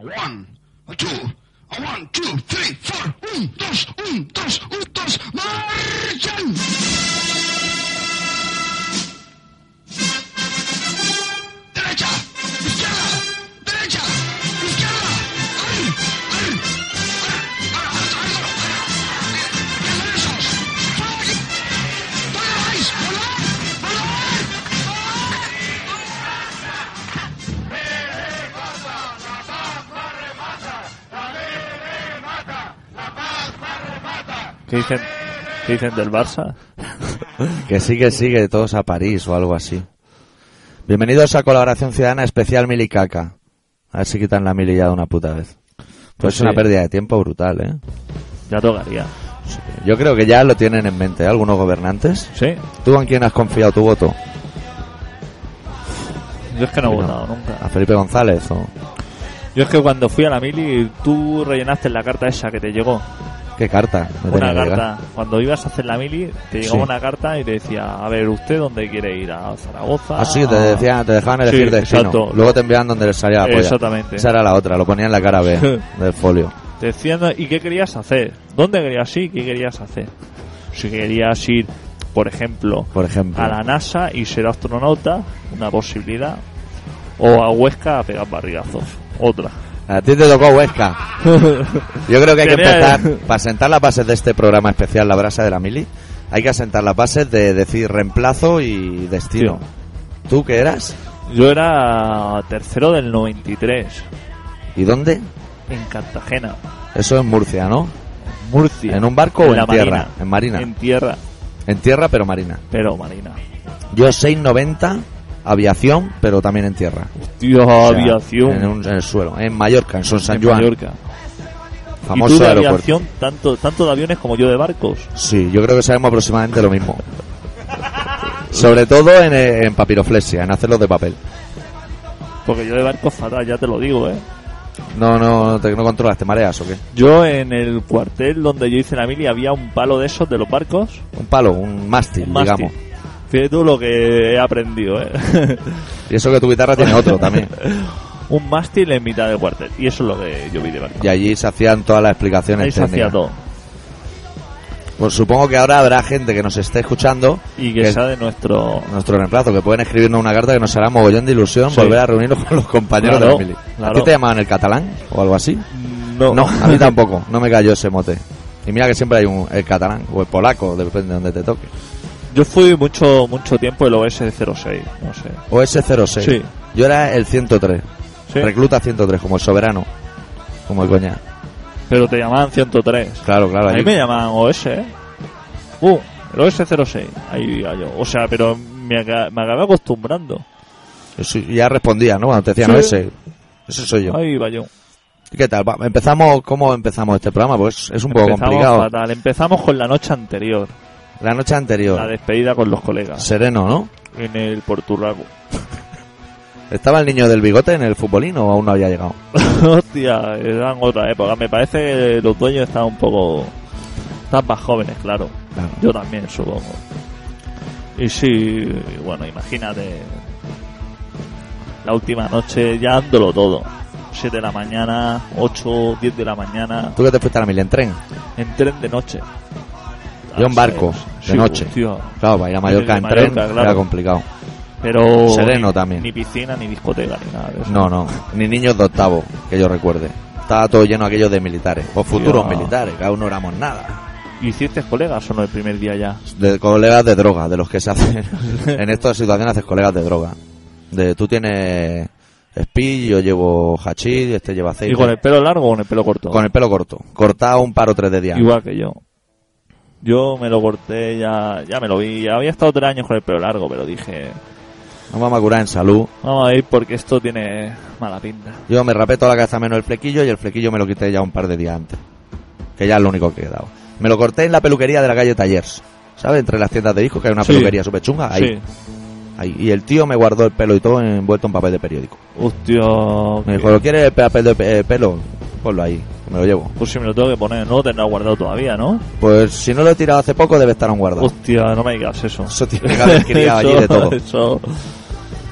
one, a two, a one, two, three, four. Um, un, dos, un, um, dos, un, um, dos, marchen. ¿Qué dicen, qué dicen del Barça? Que sí, que sí, que todos a París o algo así. Bienvenidos a Colaboración Ciudadana Especial Milicaca. A ver si quitan la mili ya de una puta vez. Pues, Pues es una sí. pérdida de tiempo brutal, ¿eh? Ya tocaría. Yo creo que ya lo tienen en mente ¿eh? algunos gobernantes. ¿Sí? ¿Tú en quién has confiado tu voto? Yo es que no he Sí, no. votado nunca. ¿A Felipe González o Yo es que cuando fui a la mili, tú rellenaste la carta esa que te llegó. Qué carta? Una carta. Cuando ibas a hacer la mili, te llegaba Sí. una carta y te decía, a ver, ¿usted dónde quiere ir? ¿A Zaragoza? Ah, sí, te, decían, te dejaban elegir Sí, destino. exacto. Luego te enviaban donde les salía la polla. Exactamente. Esa era la otra, lo ponían en la cara B del folio. Te decían, ¿y qué querías hacer? ¿Dónde querías ir? ¿Qué querías hacer? Si querías ir, por ejemplo, Por ejemplo. a la NASA y ser astronauta, una posibilidad. O a Huesca a pegar barrigazos, otra. A ti te tocó Huesca. Yo creo que hay que empezar, para sentar las bases de este programa especial, La Brasa de la Mili, hay que asentar las bases de decir reemplazo y destino. ¿Tú qué eras? Yo era tercero del 93, ¿Y dónde? en Cartagena, Eso en Murcia, ¿no? Murcia. ¿En un barco o en tierra? Marina. En marina. En tierra, En tierra, pero marina. pero marina. Yo 690, aviación, pero también en tierra. Tío, O sea, aviación. En, un- en el suelo. En Mallorca, en Son San en Juan. Mallorca. Famoso ¿Y tú de aeropuerto. aviación, tanto, tanto de aviones como yo de barcos? Sí, yo creo que sabemos aproximadamente lo mismo. Sobre todo en, en papiroflexia, en hacerlos de papel. Porque yo de barcos fatal, ya te lo digo, ¿eh? No, no, no, te, no controlas, te mareas o qué. Yo en el cuartel donde yo hice la mili había un palo de esos de los barcos. Un palo, un mástil, un mástil. digamos. Fíjate tú lo que he aprendido, ¿eh? Y eso que tu guitarra tiene otro también. un mástil en mitad del cuartel. Y eso es lo que yo vi de barcos. Y allí se hacían todas las explicaciones Ahí se hacía todo. Pues supongo que ahora habrá gente que nos esté escuchando, Y que Que- sea de nuestro... nuestro reemplazo, que pueden escribirnos una carta que nos hará mogollón de ilusión Sí. volver a reunirnos con los compañeros Claro, de la mili. ¿A claro. ti te llamaban el catalán o algo así? No, No, a mí tampoco, no me cayó ese mote. Y mira que siempre hay un el catalán o el polaco, depende de donde te toque. Yo fui mucho mucho tiempo el OS06, no sé. O ese 06. Sí. Yo era el 103. Sí. Recluta 103, como el soberano. Como el coña. Pero te llamaban 103. Claro, claro. A mí me llamaban OS, ¿eh? Uh, el OS06. Ahí yo. O sea, pero me, me acabé acostumbrando. Sí- ya respondía, ¿no? Cuando te decían, Sí. no, ese, soy yo. Ahí iba yo. ¿Y qué tal? Va, Empezamos, ¿cómo empezamos este programa? Pues es un poco Empezamos complicado. fatal. Empezamos con la noche anterior. La noche La anterior, despedida con los colegas. sereno, ¿no? En el Porturraco. ¿Estaba el niño del bigote en el futbolín o aún no había llegado? Hostia, eran otra época. Me parece que los dueños estaban un poco... Estaban más jóvenes, claro. Claro. Yo también, supongo. Y sí, bueno, imagínate. La última noche ya dándolo todo. 7 de la mañana, 8, 10 de la mañana, ¿Tú que te fuiste a la mili en tren? en tren de noche. Yo en barco, de Sí, noche. Claro, para ir a Mallorca en tren claro. era complicado. Pero. Sereno ni- también. Ni piscina, ni discoteca, ni nada de eso. No, no, ni niños de octavo, que yo recuerde. Estaba todo lleno aquello de militares, o futuros militares, que aún no éramos nada. ¿Hiciste colegas o no el primer día ya? De colegas de droga, de los que se hacen. en estas situaciones haces colegas de droga. De tú tienes speed, yo llevo hachís, este lleva aceite. ¿Y con el pelo largo o con el pelo corto? Con el pelo corto. Cortado un par o tres de día. Igual que yo. Yo me lo corté, ya, ya me lo vi. Había estado tres años con el pelo largo, pero dije, Nos vamos a curar en salud. vamos a ir porque esto tiene mala pinta. Yo me rapé toda la cabeza menos el flequillo y el flequillo me lo quité ya un par de días antes. Que ya es lo único que he dado. Me lo corté en la peluquería de la calle Tallers. ¿Sabes? Entre las tiendas de discos que hay una Sí. peluquería súper chunga. Ahí, Sí. ahí. Y el tío me guardó el pelo y todo envuelto en papel de periódico. Hostia. Me dijo, ¿lo quieres papel de eh, pelo? Ponlo ahí, me lo llevo. Pues si me lo tengo que poner, no lo tendrá guardado todavía, ¿no? Pues si no lo he tirado hace poco, debe estar aún guardado. Hostia, no me digas eso. Eso tiene que haber criado allí de todo. Eso.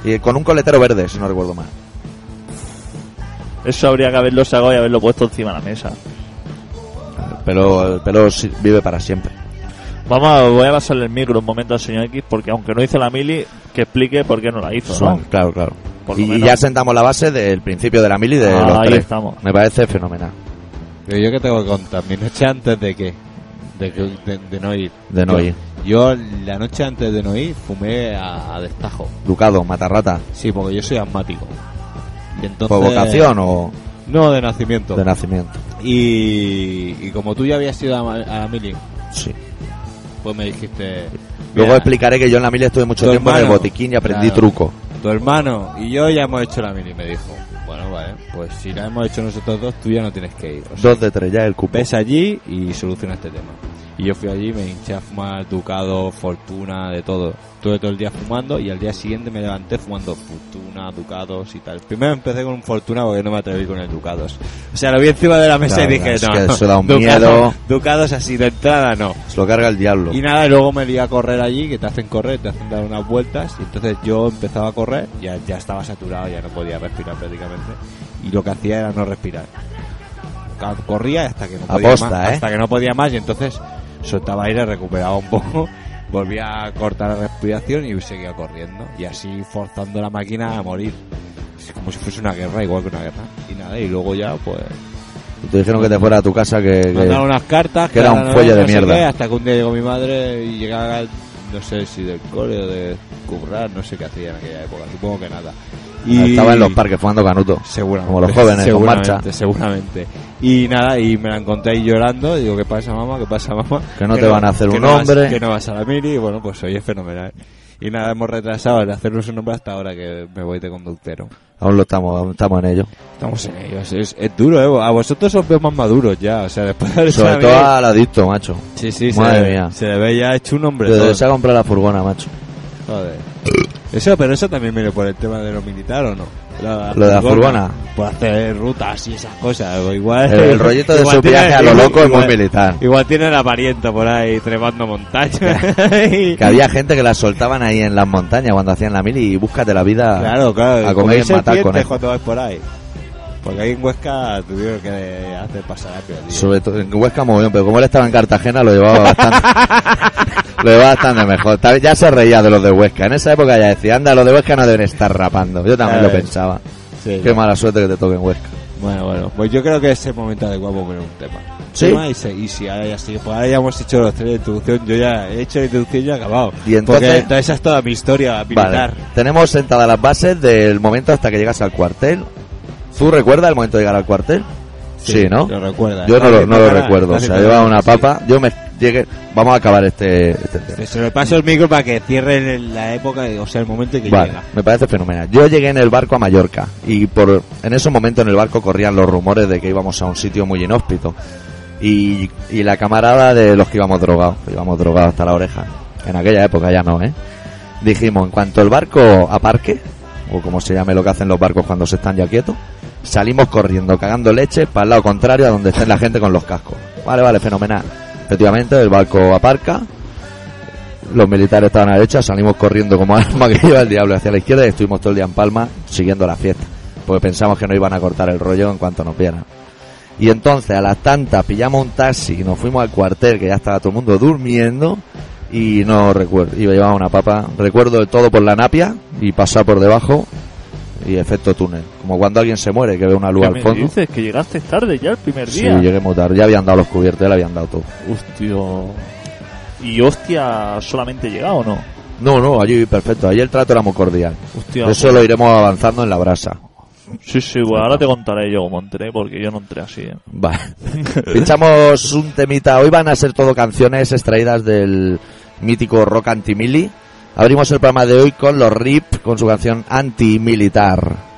Y con un coletero verde, si no recuerdo mal. Eso habría que haberlo sacado y haberlo puesto encima de la mesa. El pelo, el pelo vive para siempre. Vamos, a, voy a pasarle el micro un momento al señor X porque aunque no hizo la mili, que explique por qué no la hizo, ¿no? Claro, claro. Y, ya sentamos la base del principio de la mili de Ah, los ahí tres. estamos. Me parece fenomenal. Pero yo que tengo que contar, mi noche antes de qué? De, que- de, de no ir. De no Yo- ir. Yo la noche antes de no ir fumé a, a destajo. Ducado, matarrata. Sí, porque yo soy asmático. Y entonces, ¿Por vocación o No, de nacimiento. de nacimiento? Y, y como tú ya habías ido a, la mili, Sí. pues me dijiste... Luego "Mira, explicaré que yo en la mili estuve mucho tiempo en el botiquín y aprendí Claro. truco. Tu hermano y yo ya hemos hecho la mili, me dijo. Bueno, vale, pues si la hemos hecho nosotros dos, tú ya no tienes que ir. O sea, Dos de tres, ya el cupo. ves allí y soluciona este tema. Y yo fui allí, me hinché a fumar Ducado, Fortuna, de todo. Estuve todo el día fumando y al día siguiente me levanté fumando Fortuna, Ducados y tal. Primero empecé con un Fortuna porque no me atreví con el Ducados. O sea, lo vi encima de la mesa Claro, y dije, es no, que eso da un miedo. Ducados así de entrada no. Se lo carga el diablo. Y nada, luego me lié a correr allí, que te hacen correr, te hacen dar unas vueltas, y entonces yo empezaba a correr, ya, ya estaba saturado, ya no podía respirar prácticamente, y lo que hacía era no respirar. Corría hasta que no podía Aposta, más, ¿eh? hasta que no podía más, y entonces soltaba aire, recuperaba un poco, volvía a cortar la respiración y seguía corriendo, y así forzando la máquina a morir. Es como si fuese una guerra, igual que una guerra. Y nada, y luego ya, pues, te dijeron que te fuera a tu casa que... mandaron unas cartas que era un fuelle de no mierda. qué, hasta que un día llegó mi madre y llegaba no sé si del cole o de currar no sé qué hacía en aquella época supongo que nada y Estaba en los parques fumando canuto. seguramente como los jóvenes, con seguramente, marcha. seguramente y nada y me la encontré ahí llorando y digo qué pasa mamá qué pasa mamá Que no te van a hacer un no vas- hombre. que no vas a la mili y bueno pues hoy es fenomenal y nada hemos retrasado el hacernos un nombre hasta ahora que me voy de conductero Aún lo estamos, aún estamos en ello. Estamos en ellos, es, es duro, ¿eh? A vosotros os veo más maduros ya, o sea, después de Sobre todo al adicto, macho. Sí, sí, Madre se, le- mía. se le ve ya hecho un hombre. Desde se ha comprado la furgona, macho. Joder. Eso, pero eso también viene por el tema de lo militar o no. La- Lo de la furgona. Por hacer rutas y esas cosas. o igual, El, el rollito de igual su viaje a lo igual- loco es muy igual- militar. Igual tiene el pariento por ahí trepando montañas. Que había gente que la soltaban ahí en las montañas cuando hacían la mili y búscate la vida Claro, claro. a comer y matar con él. cuando vas por ahí. Porque ahí en Huesca tuvieron que hacer pasar a. Sobre todo en Huesca muy bien, pero como él estaba en Cartagena lo llevaba bastante. lo llevaba bastante mejor. Ya se reía de los de Huesca. En esa época ya decía, anda, los de Huesca no deben estar rapando. Yo también lo pensaba. Sí. Qué mala suerte que te toque en Huesca. Bueno, bueno, pues yo creo que es el momento adecuado para poner un tema. ¿Sí? Tema y, se- y si ahora ya sí, pues ahora ya hemos hecho los tres de introducción, yo ya he hecho la introducción y he acabado. Y entonces- Porque esa es toda mi historia militar. Vale. Tenemos sentadas las bases del momento hasta que llegas al cuartel. ¿Tú recuerdas el momento de llegar al cuartel? Sí, ¿no? Lo recuerda. Yo no lo, no lo recuerdo. O sea, llevaba una papa. Yo me llegué. Vamos a acabar este, este tema. Se le paso el micro para que cierre la época, o sea, el momento en que Vale, llega. me parece fenomenal. Yo llegué en el barco a Mallorca y por en ese momento en el barco corrían los rumores de que íbamos a un sitio muy inhóspito y, y la camarada de los que íbamos drogados, que íbamos drogados hasta la oreja. En aquella época ya no, ¿eh? Dijimos, en cuanto el barco aparque, o como se llame lo que hacen los barcos cuando se están ya quietos, salimos corriendo, cagando leche para el lado contrario a donde estén la gente con los cascos. Vale, vale, fenomenal. Efectivamente, el barco aparca, los militares estaban a la derecha, salimos corriendo como alma que iba el diablo hacia la izquierda y estuvimos todo el día en Palma siguiendo la fiesta. Porque pensamos que no iban a cortar el rollo en cuanto nos vieran. Y entonces a las tantas pillamos un taxi y nos fuimos al cuartel que ya estaba todo el mundo durmiendo y no recuerdo, iba a llevar una papa, recuerdo todo por la napia y pasar por debajo y efecto túnel, como cuando alguien se muere que ve una luz ¿Qué al me fondo. dices? Que llegaste tarde ya el primer Sí, día. llegué muy tarde, ya habían dado los cubiertos, ya le habían dado todo. Hostia. ¿Y hostia solamente llega o no? No, no, allí perfecto, allí el trato era muy cordial. Hostia. Eso lo iremos avanzando en la brasa. Sí, sí, bueno, ahora te contaré yo cómo entré, porque yo no entré así. ¿eh? Vale. Pinchamos un temita. Hoy van a ser todo canciones extraídas del mítico rock anti-mili. Abrimos el programa de hoy con los RIP, con su canción anti-militar.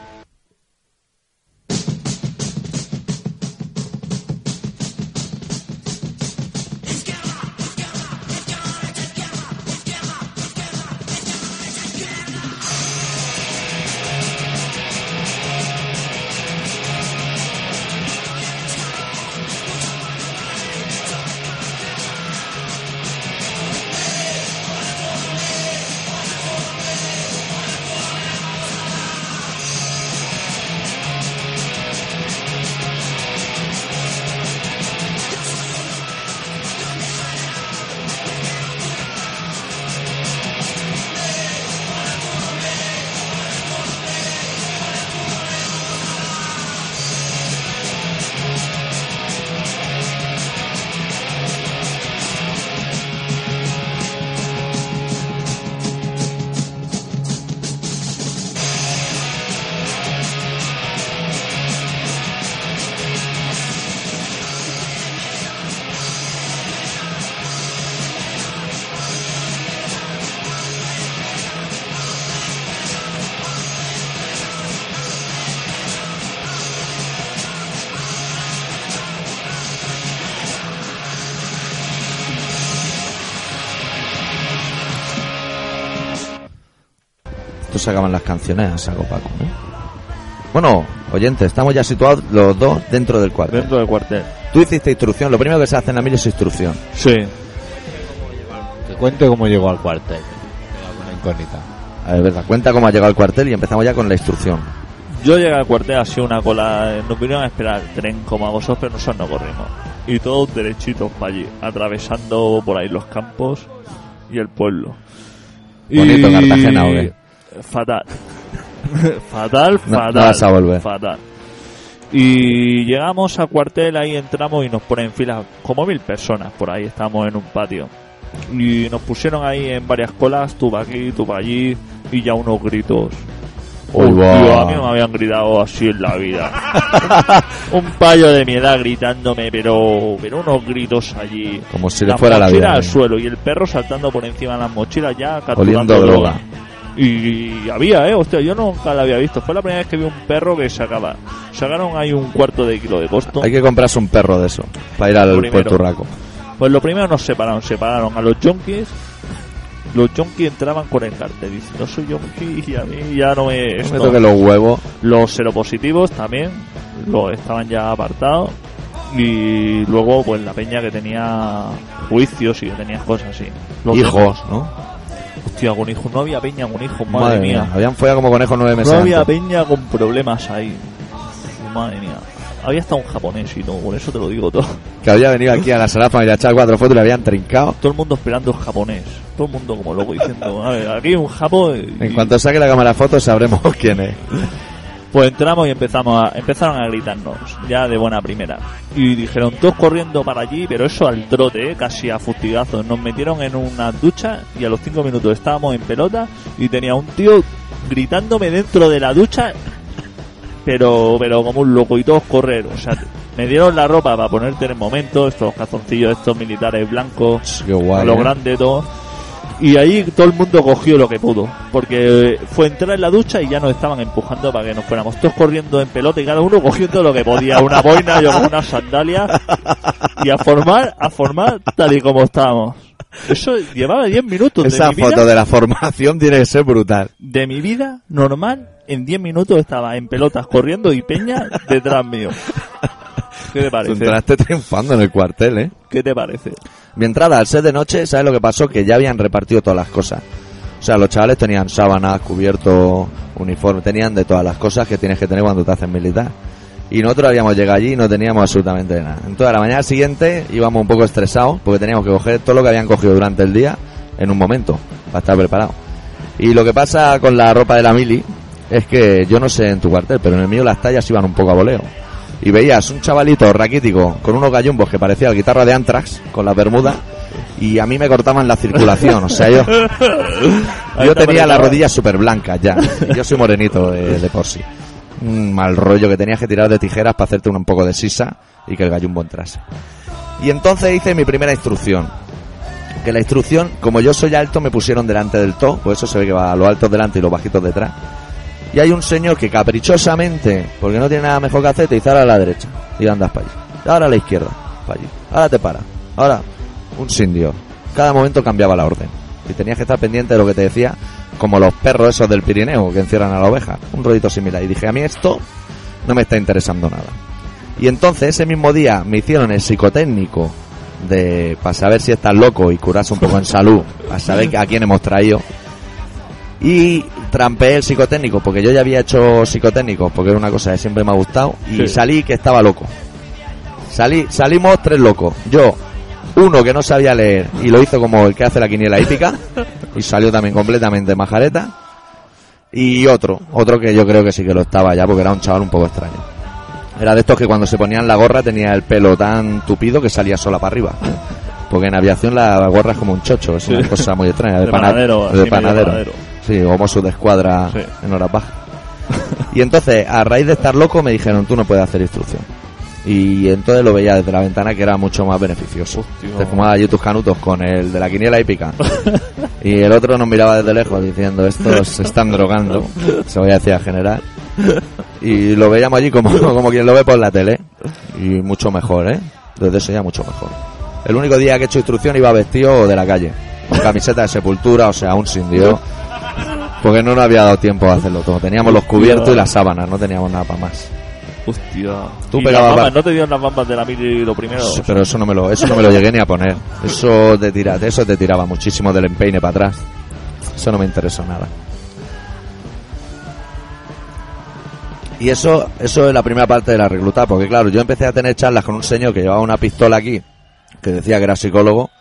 Estos sacaban las canciones a saco Paco, ¿eh? Bueno, oyente, estamos ya situados los dos dentro del cuartel. Dentro del cuartel. Tú hiciste instrucción, lo primero que se hace en la mili es instrucción. Sí. Que cuente cómo llegó al cuartel. Una incógnita. A ver, verdad, cuenta cómo ha llegado al cuartel y empezamos ya con la instrucción. Yo llegué al cuartel así una cola, nos vinieron a esperar el tren como a vosotros, pero nosotros no corrimos. Y todos derechitos para allí, atravesando por ahí los campos y el pueblo. Bonito Cartagena, ¿o qué? Fatal. fatal, No- fatal. no vas a volver. Fatal. Y llegamos al cuartel, ahí entramos y nos ponen en fila como mil personas por ahí, estábamos en un patio. Y nos pusieron ahí en varias colas, tú para aquí, tú para allí, y ya unos gritos. Hostia, va. a mí no me habían gritado así en la vida. un payo de mi edad gritándome, pero, pero unos gritos allí. Como si le fuera la vida. al ¿eh? suelo y el perro saltando por encima de las mochilas ya capturando droga. Y había, eh, hostia, yo nunca la había visto. Fue la primera vez que vi un perro que sacaba. Sacaron ahí un cuarto de kilo de costo. Hay que comprarse un perro de eso, para ir al Primero. Puerto Raco. Pues lo primero nos separaron, separaron a los junkies. Los junkies entraban con el cartel. Dicen, no soy junkie y a mí ya no me... No me esto". toque los huevos. Los seropositivos también lo estaban ya apartados. Y luego, pues la peña que tenía juicios y que tenía cosas así. Los Hijos, ¿no? Hostia, con hijos. No había peña con hijos, madre, Madre mía. mía. Habían follado como conejos nueve meses No había antes. peña con problemas ahí. Madre mía. Había hasta un japonés y todo, por eso te lo digo todo. Que había venido aquí a la sala familiar echar cuatro fotos y le habían trincado. Todo el mundo esperando el japonés. Todo el mundo como loco diciendo, a ver, aquí un japo. y- En cuanto saque la cámara de fotos sabremos quién es. Pues entramos y empezamos a, empezaron a gritarnos, ya de buena primera. Y dijeron, todos corriendo para allí, pero eso al trote, ¿eh? casi a fustigazos. Nos metieron en una ducha y a los cinco minutos estábamos en pelota y tenía un tío gritándome dentro de la ducha, pero, pero como un loco y todos correr. O sea, me dieron la ropa para ponerte en el momento, estos calzoncillos, estos militares blancos, Qué guay. lo ¿eh? grande todo. Y ahí todo el mundo cogió lo que pudo. Porque fue entrar en la ducha y ya nos estaban empujando para que nos fuéramos. Todos corriendo en pelota y cada uno cogiendo lo que podía. Una boina, yo con una sandalia. Y a formar, a formar tal y como estábamos. Eso llevaba 10 minutos de Esa mi vida. foto de la formación tiene que ser brutal. De mi vida normal, en 10 minutos estaba en pelotas corriendo y peña detrás mío. ¿Qué te parece? entraste triunfando en el cuartel, ¿eh? ¿Qué te parece? Mi entrada al ser de noche, ¿sabes lo que pasó? Que ya habían repartido todas las cosas. O sea, los chavales tenían sábanas, cubiertos, uniforme, tenían de todas las cosas que tienes que tener cuando te hacen militar. Y nosotros habíamos llegado allí y no teníamos absolutamente nada. Entonces, a la mañana siguiente íbamos un poco estresados porque teníamos que coger todo lo que habían cogido durante el día en un momento para estar preparados. Y lo que pasa con la ropa de la mili es que yo no sé en tu cuartel, pero en el mío las tallas iban un poco a voleo. Y veías un chavalito raquítico con unos gallumbos que parecía la guitarra de Anthrax, con las bermudas, y a mí me cortaban la circulación. O sea, yo, yo te tenía las rodillas súper blancas ya. Yo soy morenito de, de por sí. Un mal rollo que tenías que tirar de tijeras para hacerte un, un poco de sisa y que el gallumbo entrase. Y entonces hice mi primera instrucción. Que la instrucción, como yo soy alto, me pusieron delante del to, pues eso se ve que va a los altos delante y los bajitos detrás. Y hay un señor que caprichosamente, porque no tiene nada mejor que hacer, te dice ahora a la derecha y andas para allí. Ahora a la izquierda, para allí. Ahora te para. Ahora, un sin Dios. Cada momento cambiaba la orden. Y tenías que estar pendiente de lo que te decía, como los perros esos del Pirineo que encierran a la oveja. Un rollito similar. Y dije, a mí esto no me está interesando nada. Y entonces ese mismo día me hicieron el psicotécnico de para saber si estás loco y curarse un poco en salud, a saber a quién hemos traído. Y trampeé el psicotécnico, porque yo ya había hecho psicotécnicos, porque era una cosa que siempre me ha gustado, y Sí. salí que estaba loco. Salí, salimos tres locos. Yo, uno que no sabía leer y lo hizo como el que hace la quiniela hípica, y salió también completamente majareta. Y otro, otro que yo creo que sí que lo estaba ya, porque era un chaval un poco extraño. Era de estos que cuando se ponían la gorra tenía el pelo tan tupido que salía sola para arriba. Porque en aviación la gorra es como un chocho, es una cosa muy extraña. De, panadero. panadero. Sí, como su de escuadra Sí. en horas bajas. Y entonces, a raíz de estar loco, me dijeron, tú no puedes hacer instrucción. Y entonces lo veía desde la ventana que era mucho más beneficioso. Hostia. Te fumaba allí tus canutos con el de la quiniela hípica. y el otro nos miraba desde lejos diciendo, estos se están drogando. Se voy a decir a general. Y lo veíamos allí como, como quien lo ve por la tele. Y mucho mejor, ¿eh? Desde eso ya mucho mejor. El único día que he hecho instrucción iba vestido de la calle. Con camiseta de sepultura, o sea, un sin Dios. Porque no nos había dado tiempo a hacerlo todo. Teníamos los cubiertos y las sábanas, no teníamos nada para más. Hostia. Tú ¿Y pegabas las bambas? ¿No te dieron las bambas de la mili lo primero? Sí, pero eso no me lo, eso no me lo llegué ni a poner. Eso te tira, eso te tiraba muchísimo del empeine para atrás. Eso no me interesó nada. Y eso, eso es la primera parte de la recluta, porque claro, yo empecé a tener charlas con un señor que llevaba una pistola aquí, que decía que era psicólogo,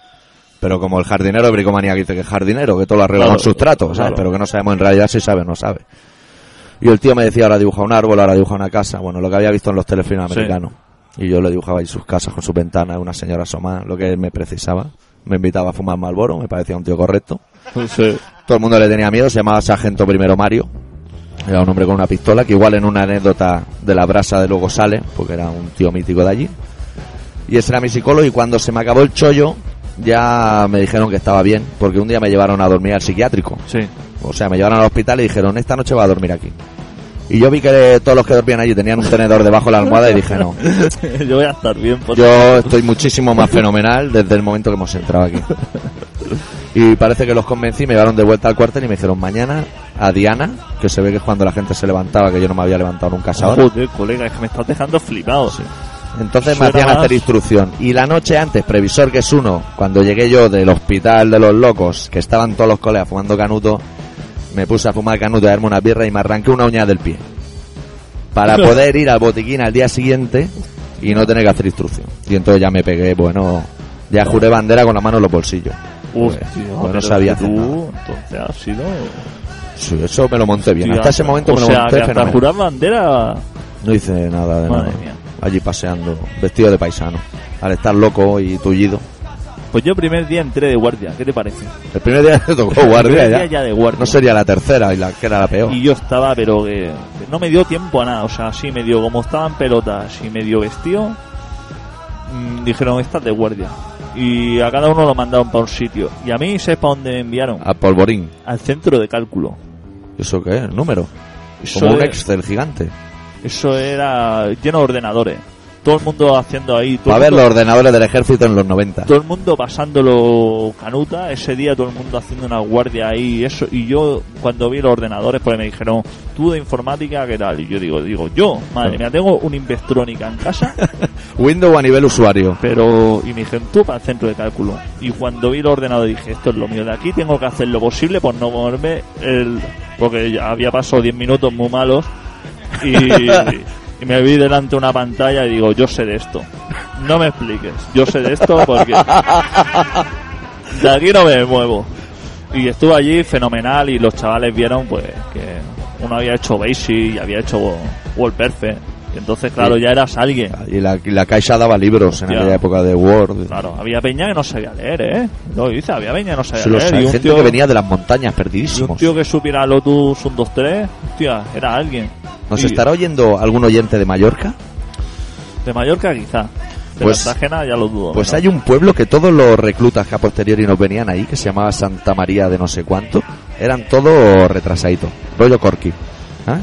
pero como el jardinero de bricomanía que dice que es jardinero, que todo lo arregla Claro, con sus tratos, ¿sabes? claro. Pero que no sabemos en realidad si sabe o no sabe. Y el tío me decía, ahora dibuja un árbol, ahora dibuja una casa, bueno, lo que había visto en los telefilms Sí. americanos. Y yo le dibujaba ahí sus casas con sus ventanas, una señora asomada, lo que él me precisaba. Me invitaba a fumar Malboro, me parecía un tío correcto. Sí. Todo el mundo le tenía miedo, se llamaba Sargento Primero Mario. Era un hombre con una pistola, que igual en una anécdota de la brasa de luego sale, porque era un tío mítico de allí. Y ese era mi psicólogo, y cuando se me acabó el chollo, ya me dijeron que estaba bien, porque un día me llevaron a dormir al psiquiátrico. Sí. O sea, me llevaron al hospital y dijeron, esta noche va a dormir aquí. Y yo vi que todos los que dormían allí tenían un tenedor debajo de la almohada y dije, no, Yo voy a estar bien. por- yo estoy muchísimo más fenomenal desde el momento que hemos entrado aquí. Y parece que los convencí, me llevaron de vuelta al cuartel y me dijeron mañana a Diana, que se ve que es cuando la gente se levantaba, que yo no me había levantado nunca a esa hora. Joder, colega, es que me estás dejando flipado. Entonces me hacían hacer instrucción. Y la noche antes, previsor que es uno, cuando llegué yo del hospital de los locos, que estaban todos los colegas fumando canuto, me puse a fumar canuto, a darme una birra y me arranqué una uña del pie. Para poder ir al botiquín al día siguiente y no tener que hacer instrucción. Y entonces ya me pegué, bueno, ya juré bandera con la mano en los bolsillos. Hostia, pues no pero sabía tú, entonces has sido... Sí, eso me lo monté bien. Hasta ese momento o me lo sea, monté que hasta jurar bandera... No hice nada de Madre nada. mía. Allí paseando, vestido de paisano. Al estar loco y tullido. Pues yo primer día entré de guardia, ¿qué te parece? El primer día te tocó guardia ya. día ya de guardia. No sería la tercera y la que era la peor. Y yo estaba, pero que no me dio tiempo a nada. O sea, así medio como estaban pelotas y medio vestido, mm, dijeron, estás de guardia. Y a cada uno lo mandaron para un sitio. Y a mí, ¿sabes para dónde me enviaron? A polvorín. Al centro de cálculo. ¿Eso qué es? ¿El número? Eso, Como un Excel gigante. Eso era lleno de ordenadores. Todo el mundo haciendo ahí. Todo el ver mundo- los ordenadores del ejército en los 90. todo el mundo pasándolo canuta, ese día todo el mundo haciendo una guardia ahí eso, y yo cuando vi los ordenadores pues me dijeron, tú de informática, ¿qué tal? Y yo digo, digo, yo, madre mía, tengo una Investrónica en casa, Windows a nivel usuario. pero, y me dijeron, tú para el centro de cálculo. Y cuando vi los ordenadores dije, esto es lo mío, de aquí tengo que hacer lo posible por no moverme el, porque ya había pasado 10 minutos muy malos y, me vi delante de una pantalla y digo, yo sé de esto. No me expliques, yo sé de esto porque de aquí no me muevo. Y estuve allí fenomenal y los chavales vieron pues que uno había hecho Basic y había hecho WordPerfect. Y entonces, claro, Sí. ya eras alguien. Y la, y la Caixa daba libros en aquella época de Word. Claro, había peña que no sabía leer, ¿eh? Lo dice, había peña que no sabía lo leer. sé, Y un, gente tío, que venía de las montañas, y un tío que supiera Lotus 1, 2, 3, hostia, era alguien. ¿Nos Y estará oyendo algún oyente de Mallorca? De Mallorca, quizá. De Pues- Cartagena ya lo dudo. Pues ¿no? hay un pueblo que todos los reclutas que a posteriori nos venían ahí, que se llamaba Santa María de no sé cuánto, eran todos retrasaditos, rollo corky. ¿Ah?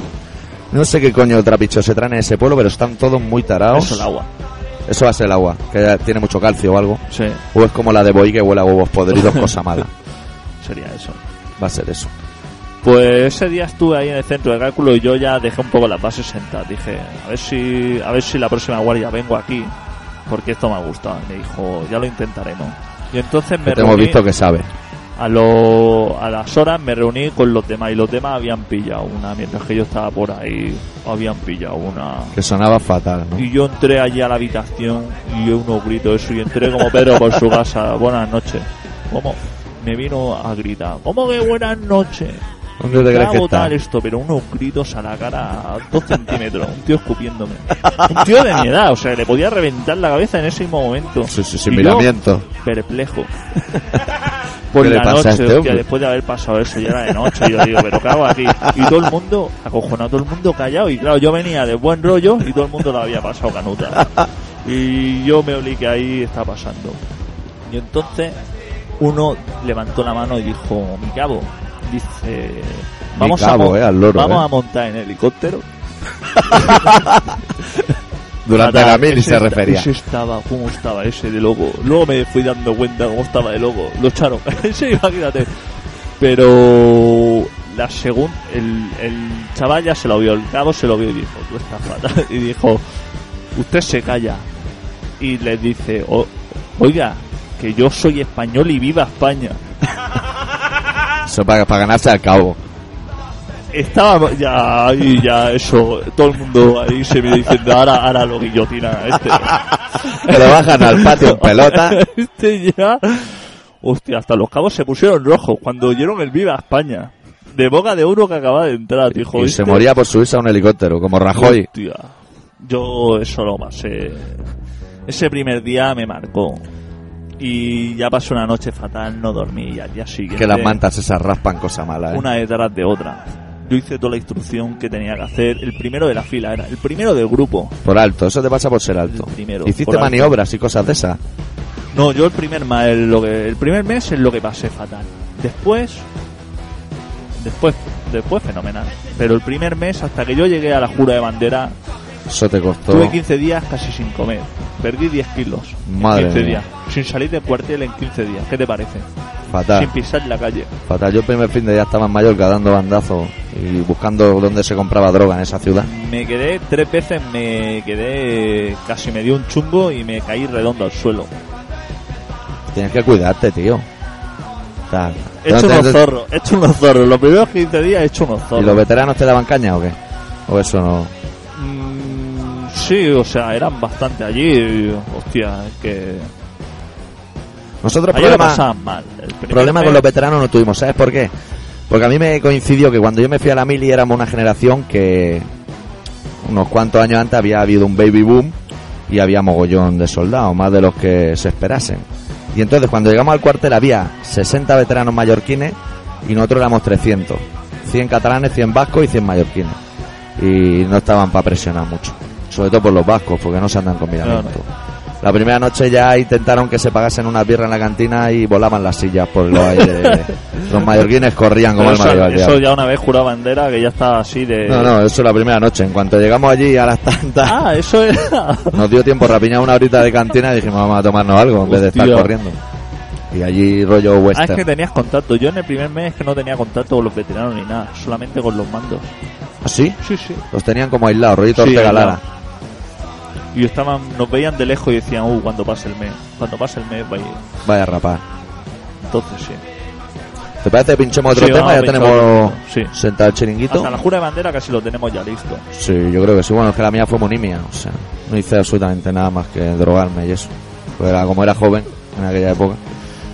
No sé qué coño trapicho se traen en ese pueblo, pero están todos muy tarados. Eso el agua. Eso va a ser el agua, que tiene mucho calcio o algo. Sí, O es como la de Boy que huele a huevos podridos, cosa mala. sería eso. Va a ser eso. Pues ese día estuve ahí en el centro de cálculo y yo ya dejé un poco las bases sentadas. Dije, a ver si, a ver si la próxima guardia vengo aquí, porque esto me ha gustado. Me dijo, ya lo intentaremos. Y entonces me te hemos visto que sabe. A, lo, a las horas me reuní con los demás y los demás habían pillado una, mientras que yo estaba por ahí, habían pillado una. Que sonaba fatal, ¿no? Y yo entré allí a la habitación y yo unos gritos eso y entré como Pedro por su casa. Buenas noches. ¿Cómo? Me vino a gritar. ¿Cómo que buenas noches? ¿Dónde te crees que está? tal esto, pero unos gritos a la cara a dos centímetros. Un tío escupiéndome. Un tío de mi edad, o sea, le podía reventar la cabeza en ese mismo momento. Sí, sí, sin yo, miramiento. perplejo. Por ¿Qué le la noche, este hostia, después de haber pasado eso, ya era de noche, yo digo, pero ¿qué hago aquí? Y todo el mundo, acojonado, todo el mundo callado, y claro, yo venía de buen rollo y todo el mundo lo había pasado canuta. Y yo me olí que ahí está pasando. Y entonces uno levantó la mano y dijo, mi cabo, dice, vamos, cabo, a, eh, loro, vamos eh. a montar en helicóptero. Durante la mili se refería. Ese estaba, ¿cómo estaba ese de loco? Luego me fui dando cuenta cómo estaba de loco. Lo echaron. ese, imagínate. Pero la segunda, el, el chaval ya se lo vio, el cabo se lo vio y dijo, tú estás fatal. Y dijo, usted se calla. Y le dice, "O- oiga, que yo soy español y viva España. Eso para, para ganarse al cabo. Estaba ya ahí, ya eso, todo el mundo ahí se me diciendo, ahora, ahora lo guillotina este. Que lo bajan al patio en pelota. este ya. Hostia, hasta los cabos se pusieron rojos cuando oyeron el Viva España. De boca de uno que acaba de entrar, dijo. Y se "Este- moría por subirse a un helicóptero, como Rajoy. Hostia, yo eso lo pasé. Ese primer día me marcó. Y ya pasé una noche fatal, no dormí y al día siguiente. Que las mantas esas raspan cosa mala, ¿eh? Una detrás de otra. Yo hice toda la instrucción que tenía que hacer. El primero de la fila era, el primero del grupo. Por alto, eso te pasa por ser alto. El primero, Hiciste alto. maniobras y cosas de esas. No, yo el primer, el, lo que, el primer mes es lo que pasé fatal. Después, después, después fenomenal. Pero el primer mes, hasta que yo llegué a la jura de bandera, Eso te costó. tuve 15 días casi sin comer. Perdí 10 kilos Madre en 15 mía. días. Sin salir del cuartel en 15 días. ¿Qué te parece? Fatal. Sin pisar la calle. Fatal. Yo el primer fin de día estaba en Mallorca dando bandazos y buscando dónde se compraba droga en esa ciudad. Me quedé tres veces, me quedé, casi me dio un chungo y me caí redondo al suelo. Tienes que cuidarte, tío. Tal. He hecho unos zorros, he hecho unos zorros. Los primeros 15 días he hecho unos ¿Y zorros. los veteranos te daban caña o qué? O eso no. Mm, sí, o sea, eran bastante allí. y, Hostia, es que. Nosotros lo problema, mal. El con los veteranos no tuvimos. ¿Sabes por qué? Porque a mí me coincidió que cuando yo me fui a la mili éramos una generación que unos cuantos años antes había habido un baby boom y había mogollón de soldados, más de los que se esperasen. Y entonces cuando llegamos al cuartel había 60 veteranos mallorquines y nosotros éramos 300. 100 catalanes, 100 vascos y 100 mallorquines. Y no estaban para presionar mucho. Sobre todo por los vascos, porque no se andan con miramiento. La primera noche ya intentaron que se pagasen una birra en la cantina y volaban las sillas por los aires. los mallorquines corrían como Pero el eso, eso ya una vez juraba bandera que ya estaba así de. No, no, eso la primera noche. En cuanto llegamos allí a las tantas, Ah, eso era. nos dio tiempo rapiñar una horita de cantina y dijimos vamos a tomarnos algo en vez de estar corriendo. Y allí rollo Ah, es western. que tenías contacto. Yo en el primer mes que no tenía contacto con los veteranos ni nada, solamente con los mandos. ¿Ah, sí? Sí, sí. Los tenían como aislados, rollito Sí, Ortega. Lara. Y estaban, nos veían de lejos y decían, uh, cuando pase el mes. Cuando pase el mes va a ir. Vaya a rapar. Entonces sí. ¿Te parece que pinchemos otro Sí, tema? vamos Ya tenemos. Sí. sentado el chiringuito. Hasta la jura de bandera casi lo tenemos ya listo. Sí, yo creo que sí. Bueno, es que la mía fue monimia. O sea, no hice absolutamente nada más que drogarme y eso. Pues era como era joven en aquella época.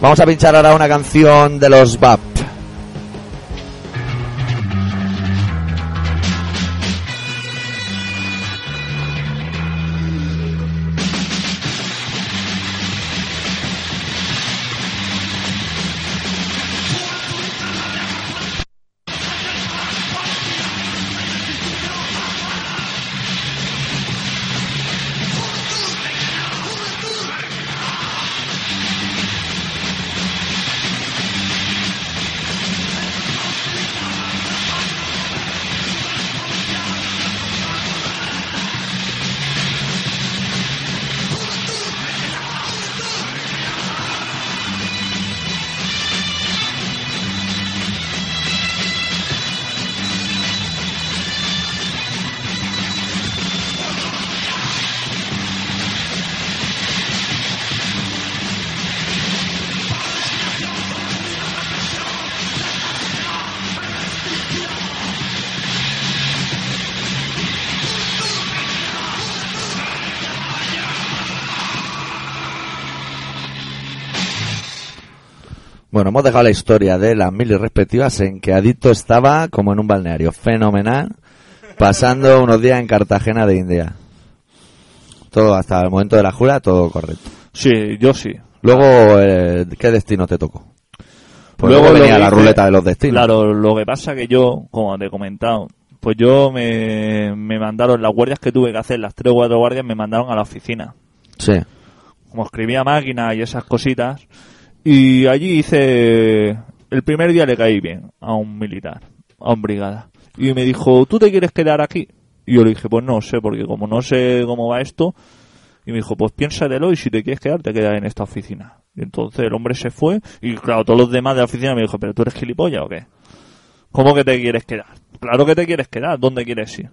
Vamos a pinchar ahora una canción de los BAP. Hemos dejado la historia de las mil y respectivas en que Adicto estaba como en un balneario fenomenal, pasando unos días en Cartagena de India. Todo hasta el momento de la jura, todo correcto. Sí, yo sí. Luego, eh, ¿qué destino te tocó? Pues luego, venía la hice- ruleta de los destinos. Claro, lo que pasa que yo, como te he comentado, pues yo me, me mandaron las guardias que tuve que hacer, las tres o cuatro guardias me mandaron a la oficina. Sí. Como escribía máquina y esas cositas. Y allí hice, el primer día le caí bien a un militar, a un brigada. Y me dijo, ¿tú te quieres quedar aquí? Y yo le dije, pues no sé, porque como no sé cómo va esto, y me dijo, pues piénsatelo y si te quieres quedar, te quedas en esta oficina. Y entonces el hombre se fue y claro, todos los demás de la oficina me dijo, ¿pero tú eres gilipollas o qué? ¿Cómo que te quieres quedar? Claro que te quieres quedar. ¿Dónde quieres ir?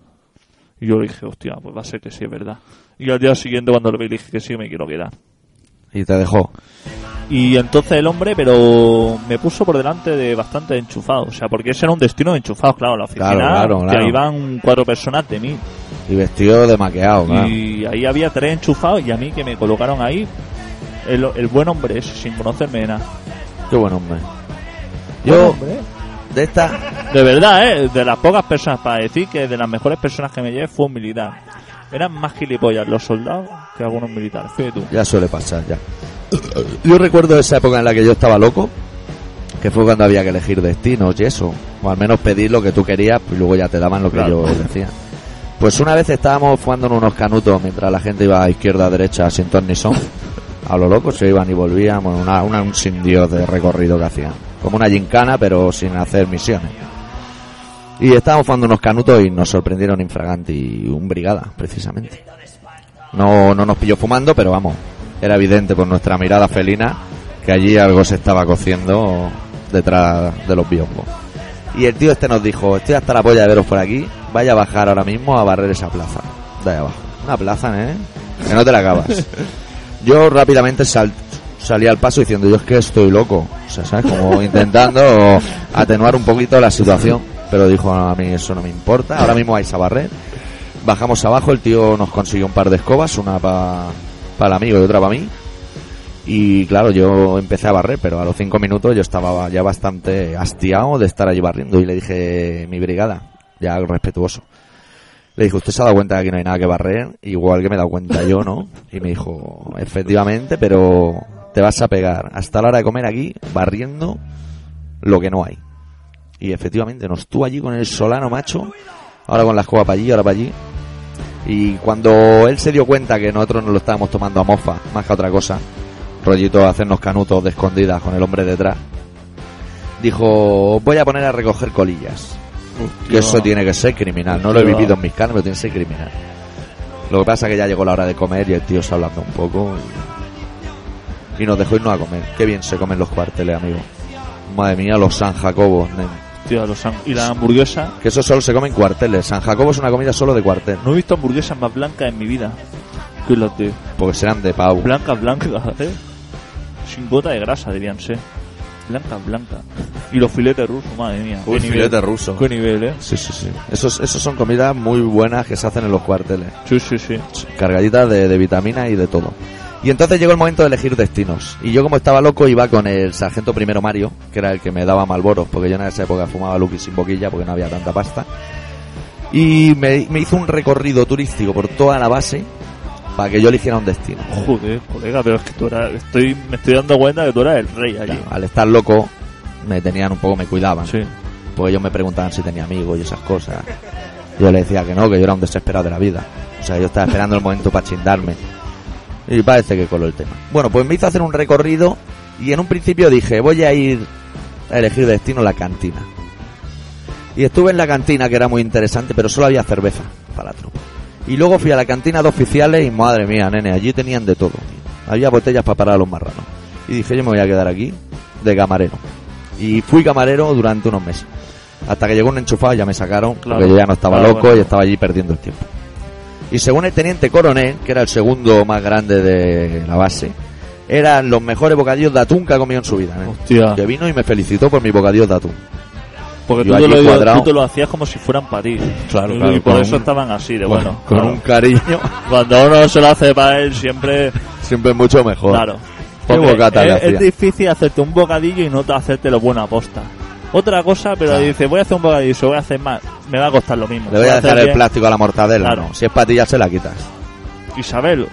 Y yo le dije, hostia, pues va a ser que sí, es verdad. Y al día siguiente cuando lo vi le dije que sí, me quiero quedar. Y te dejó. Y entonces el hombre, pero me puso por delante de bastante enchufado. O sea, porque ese era un destino de enchufados, claro. La oficina, Claro, claro, ahí van cuatro personas de mí. Y vestido de maqueado, claro. Y ahí había tres enchufados y a mí que me colocaron ahí el, el buen hombre ese, sin conocerme nada. Qué buen hombre. Buen Yo, hombre, de esta, De verdad, ¿eh? De las pocas personas, para decir que de las mejores personas que me llevé fue un militar. Eran más gilipollas los soldados que algunos militares. Fíjate tú. ya suele pasar, ya. Yo recuerdo esa época en la que yo estaba loco, que fue cuando había que elegir destinos y eso. O al menos pedir lo que tú querías y luego ya te daban lo que Claro. yo decía. Pues una vez estábamos jugando en unos canutos mientras la gente iba a izquierda a derecha sin ton ni son. A lo loco se iban y volvían, bueno, una, una- un sin Dios de recorrido que hacían. Como una gincana, pero sin hacer misiones. Y estábamos jugando unos canutos y nos sorprendieron infraganti un brigada, precisamente. No, no nos pilló fumando, pero vamos, era evidente por nuestra mirada felina que allí algo se estaba cociendo detrás de los biombos. Y el tío este nos dijo, estoy hasta la polla de veros por aquí, vaya a bajar ahora mismo a barrer esa plaza. De ahí abajo. Una plaza, ¿eh? Que no te la acabas. Yo rápidamente sal- salí al paso diciendo, yo es que estoy loco. O sea, ¿sabes? Como intentando atenuar un poquito la situación. Pero dijo, "No, a mí eso no me importa, ahora mismo vais a barrer. Bajamos abajo, el tío nos consiguió un par de escobas, una para el amigo y otra para mí. Y claro, yo empecé a barrer, pero a los cinco minutos yo estaba ya bastante hastiado de estar allí barriendo. Y le dije, mi brigada, ya respetuoso. Le dije, ¿usted se ha dado cuenta que aquí no hay nada que barrer? Igual que me he dado cuenta yo, ¿no? Y me dijo, efectivamente, pero te vas a pegar hasta la hora de comer aquí barriendo lo que no hay. Y efectivamente, nos estuvo allí con el solano macho, ahora con la escoba para allí, ahora para allí. Y cuando él se dio cuenta que nosotros nos lo estábamos tomando a mofa, más que otra cosa, rollito hacernos canutos de escondidas con el hombre detrás, dijo, voy a poner a recoger colillas. Que eso tiene que ser criminal. No lo he vivido en mis carnes, pero tiene que ser criminal. Lo que pasa es que ya llegó la hora de comer y el tío se hablando un poco. Y, y nos dejó irnos a comer. Qué bien se comen los cuarteles, amigo. Madre mía, los San Jacobos. nen. Tío, los ham- y la hamburguesa. Que eso solo se come en cuarteles. San Jacobo es una comida solo de cuartel. No he visto hamburguesas más blancas en mi vida. Que las de Porque serán de pavo. blancas, blancas, ¿eh? Sin gota de grasa, dirían ser. Blancas, blancas. Y los filetes rusos, madre mía. Uy, Qué nivel. filete ruso. Qué nivel, ¿eh? Sí, sí, sí. Esos, esos son comidas muy buenas que se hacen en los cuarteles. Sí, sí, sí. cargaditas de, de vitamina y de todo. Y entonces llegó el momento de elegir destinos. Y yo como estaba loco iba con el sargento primero Mario, que era el que me daba malboros, porque yo en esa época fumaba Lucky sin boquilla porque no había tanta pasta. Y me, me hizo un recorrido turístico por toda la base para que yo eligiera un destino. Joder, colega, pero es que tú eras, estoy, me estoy dando cuenta que tú eras el rey allí. Claro, al estar loco me tenían un poco, me cuidaban. Sí. Porque ellos me preguntaban si tenía amigos y esas cosas. Yo le decía que no, que yo era un desesperado de la vida. O sea, yo estaba esperando el momento para chindarme. Y parece que coló el tema. Bueno, pues me hizo hacer un recorrido y en un principio dije, voy a ir a elegir destino la cantina. Y estuve en la cantina, que era muy interesante, pero solo había cerveza para la tropa. Y luego fui a la cantina de oficiales y madre mía, nene, allí tenían de todo. Había botellas para parar a los marranos. Y dije, yo me voy a quedar aquí de camarero. Y fui camarero durante unos meses. Hasta que llegó un enchufado y ya me sacaron, Claro. porque yo ya no estaba Claro, loco bueno. y estaba allí perdiendo el tiempo. Y según el teniente coronel, que era el segundo más grande de la base, eran los mejores bocadillos de atún que ha comido en su vida. nene. Hostia. Que vino y me felicitó por mis bocadillos de atún. Porque tú te, lo, cuadrado. tú te lo hacías como si fueran para ti. Claro, y, claro, y por eso un- estaban así, de Bueno, bueno. con claro. un cariño Cuando uno se lo hace para él, siempre. siempre mucho mejor. Claro. ¿Qué Porque bocata le es, difícil hacerte un bocadillo y no te hacerte lo buena aposta. Otra cosa, pero dice, voy a hacer un bocadillo, se voy a hacer más, me va a costar lo mismo. Le voy a dejar el bien. plástico a la mortadela. Claro. no. Si es patilla se la quitas. Isabel,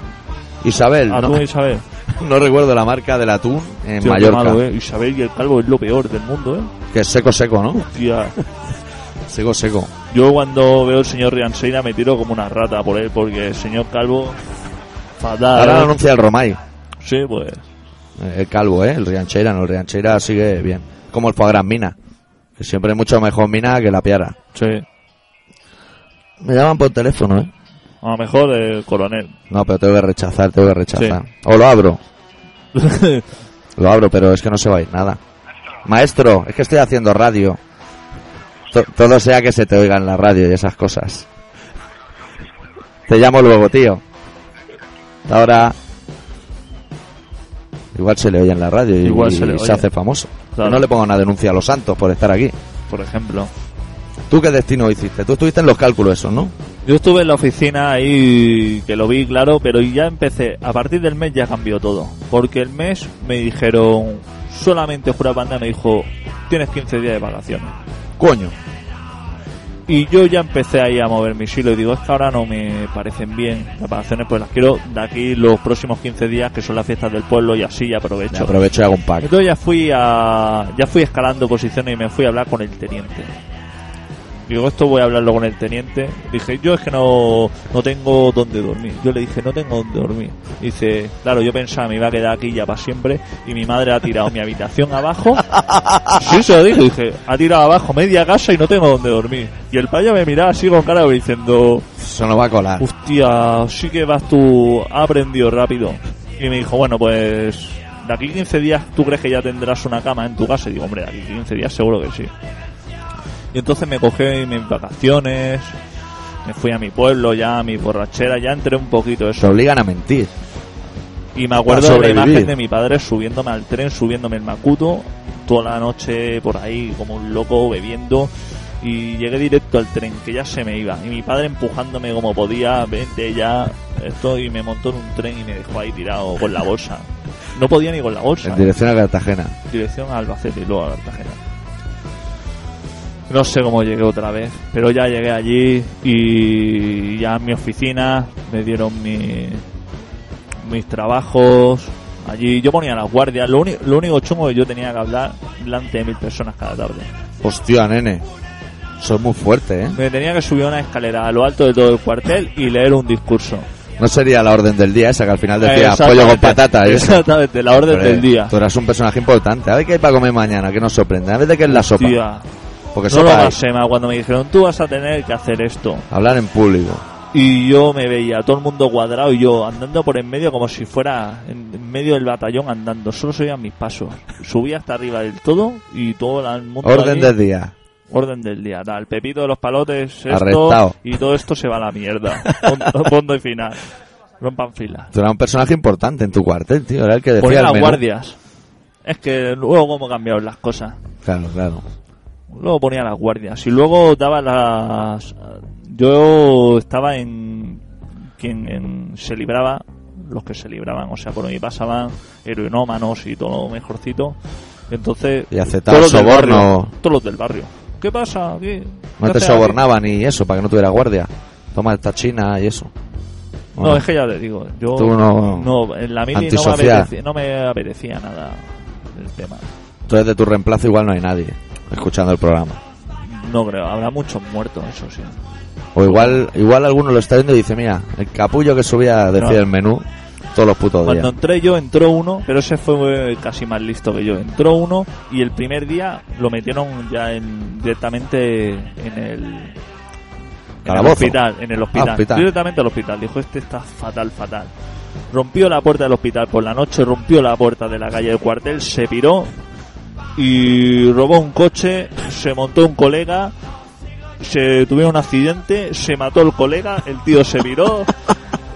Isabel, atún no, Isabel. no recuerdo la marca del atún en Tío, Mallorca. malo, ¿eh? Isabel y el calvo es lo peor del mundo, ¿eh? Que es seco, seco, ¿no? Tía, Seco, seco. yo cuando veo al señor Rianseina me tiro como una rata por él, porque el señor calvo, fatal. Ahora lo anuncia el Romay. Sí, pues, Eh, El calvo, ¿eh? El Riancheira, no, el Riancheira sigue bien. Como el foie gras mina. Que siempre es mucho mejor mina que la piara. sí. Me llaman por teléfono, ¿eh? A lo mejor el coronel. No, pero tengo que rechazar, tengo que rechazar. O lo abro, lo abro, pero es que no se va a ir nada. Maestro, es que estoy haciendo radio. to- todo sea que se te oiga en la radio y esas cosas. Te llamo luego, tío. Hasta Ahora. Igual se le oye en la radio y, Igual se le y se oye. hace famoso. Claro. Que no le ponga una denuncia a los santos por estar aquí. Por ejemplo. ¿Tú qué destino hiciste? Tú estuviste en los cálculos esos, ¿no? Yo estuve en la oficina ahí, que lo vi claro, pero ya empecé, a partir del mes ya cambió todo. Porque el mes me dijeron, solamente Jura Panda me dijo, tienes 15 días de vacaciones. Coño. Y yo ya empecé ahí a mover mi hilo y digo, es que ahora no me parecen bien las vacaciones, pues las quiero de aquí los próximos 15 días, que son las fiestas del pueblo, y así ya aprovecho. Me aprovecho y hago un pack. Entonces ya fui a, ya fui escalando posiciones y me fui a hablar con el teniente. Digo, esto voy a hablarlo con el teniente. Dije, yo es que no, no tengo dónde dormir. Yo le dije, no tengo dónde dormir. Dice, claro, yo pensaba, me iba a quedar aquí ya para siempre. Y mi madre ha tirado mi habitación abajo. Sí, se lo dije. Dije, ha tirado abajo media casa y no tengo dónde dormir. Y el payo me miraba así con cara diciendo, Eso no va a colar. hostia, sí que vas tú, ha aprendido rápido. Y me dijo, bueno, pues de aquí 15 días tú crees que ya tendrás una cama en tu casa. Y digo, hombre, de aquí 15 días seguro que sí. Y entonces me cogí mis vacaciones, me fui a mi pueblo ya, a mi borrachera, ya entré un poquito Te eso. obligan a mentir. Y me acuerdo de la imagen de mi padre subiéndome al tren, subiéndome el Macuto, toda la noche por ahí como un loco bebiendo. Y llegué directo al tren, que ya se me iba. Y mi padre empujándome como podía, vente ya, esto, y me montó en un tren y me dejó ahí tirado con la bolsa. No podía ni con la bolsa. En dirección a Cartagena. Dirección a Albacete y luego a Cartagena. No sé cómo llegué otra vez, pero ya llegué allí y ya en mi oficina me dieron mi- mis trabajos. Allí yo ponía las guardias. Lo, lo único chungo que yo tenía que hablar delante de mil personas cada tarde. Hostia, nene. Soy muy fuerte, ¿eh? Me tenía que subir una escalera a lo alto de todo el cuartel y leer un discurso. No sería la orden del día esa que al final decía Exactamente, pollo con patata y eso. Exactamente, la orden del día. Tú eras un personaje importante. A ver qué hay para comer mañana, que nos sorprende. A ver de qué es la sopa. Porque no lo más cuando me dijeron, tú vas a tener que hacer esto. Hablar en público. Y yo me veía todo el mundo cuadrado y yo andando por en medio como si fuera en medio del batallón andando. Solo se oían mis pasos. Subía hasta arriba del todo y todo el mundo. Orden del día. Orden del día. Tal, el pepito de los palotes, esto, Arrestado. y todo esto se va a la mierda. Fondo, fondo y final. Rompan fila. Tú eras un personaje importante en tu cuartel, tío. Era el que decía Ponía las guardias. Es que luego cómo cambiaron las cosas. Claro, claro. Luego ponía las guardias y luego daba las. Yo estaba en. Quien en- se libraba, los que se libraban, o sea, por mí pasaban heroinómanos y todo lo mejorcito. Entonces. Y aceptaba todos los del soborno. barrio, Todos los del barrio. ¿Qué pasa? ¿Qué? No ¿Qué te sobornaban y eso, para que no tuviera guardia. Toma esta china y eso. ¿O No, es que ya te digo, yo. Tú no- no, en la mili no me, apetecía, no me apetecía nada el tema. Entonces de tu reemplazo igual no hay nadie escuchando el programa. No creo, habrá muchos muertos, eso sí. O igual igual alguno lo está viendo y dice, mira, el capullo que subía decía No. el menú todos los putos Cuando días. entré yo, entró uno, pero ese fue eh, casi más listo que yo. Entró uno y el primer día lo metieron ya en, directamente en el, en el Calabozo. hospital. En el hospital. Ah, hospital. Directamente al hospital. Dijo, este está fatal, fatal. Rompió la puerta del hospital por la noche, rompió la puerta de la calle del cuartel, se piró y robó un coche, se montó un colega, se tuvieron un accidente, se mató el colega, el tío se viró.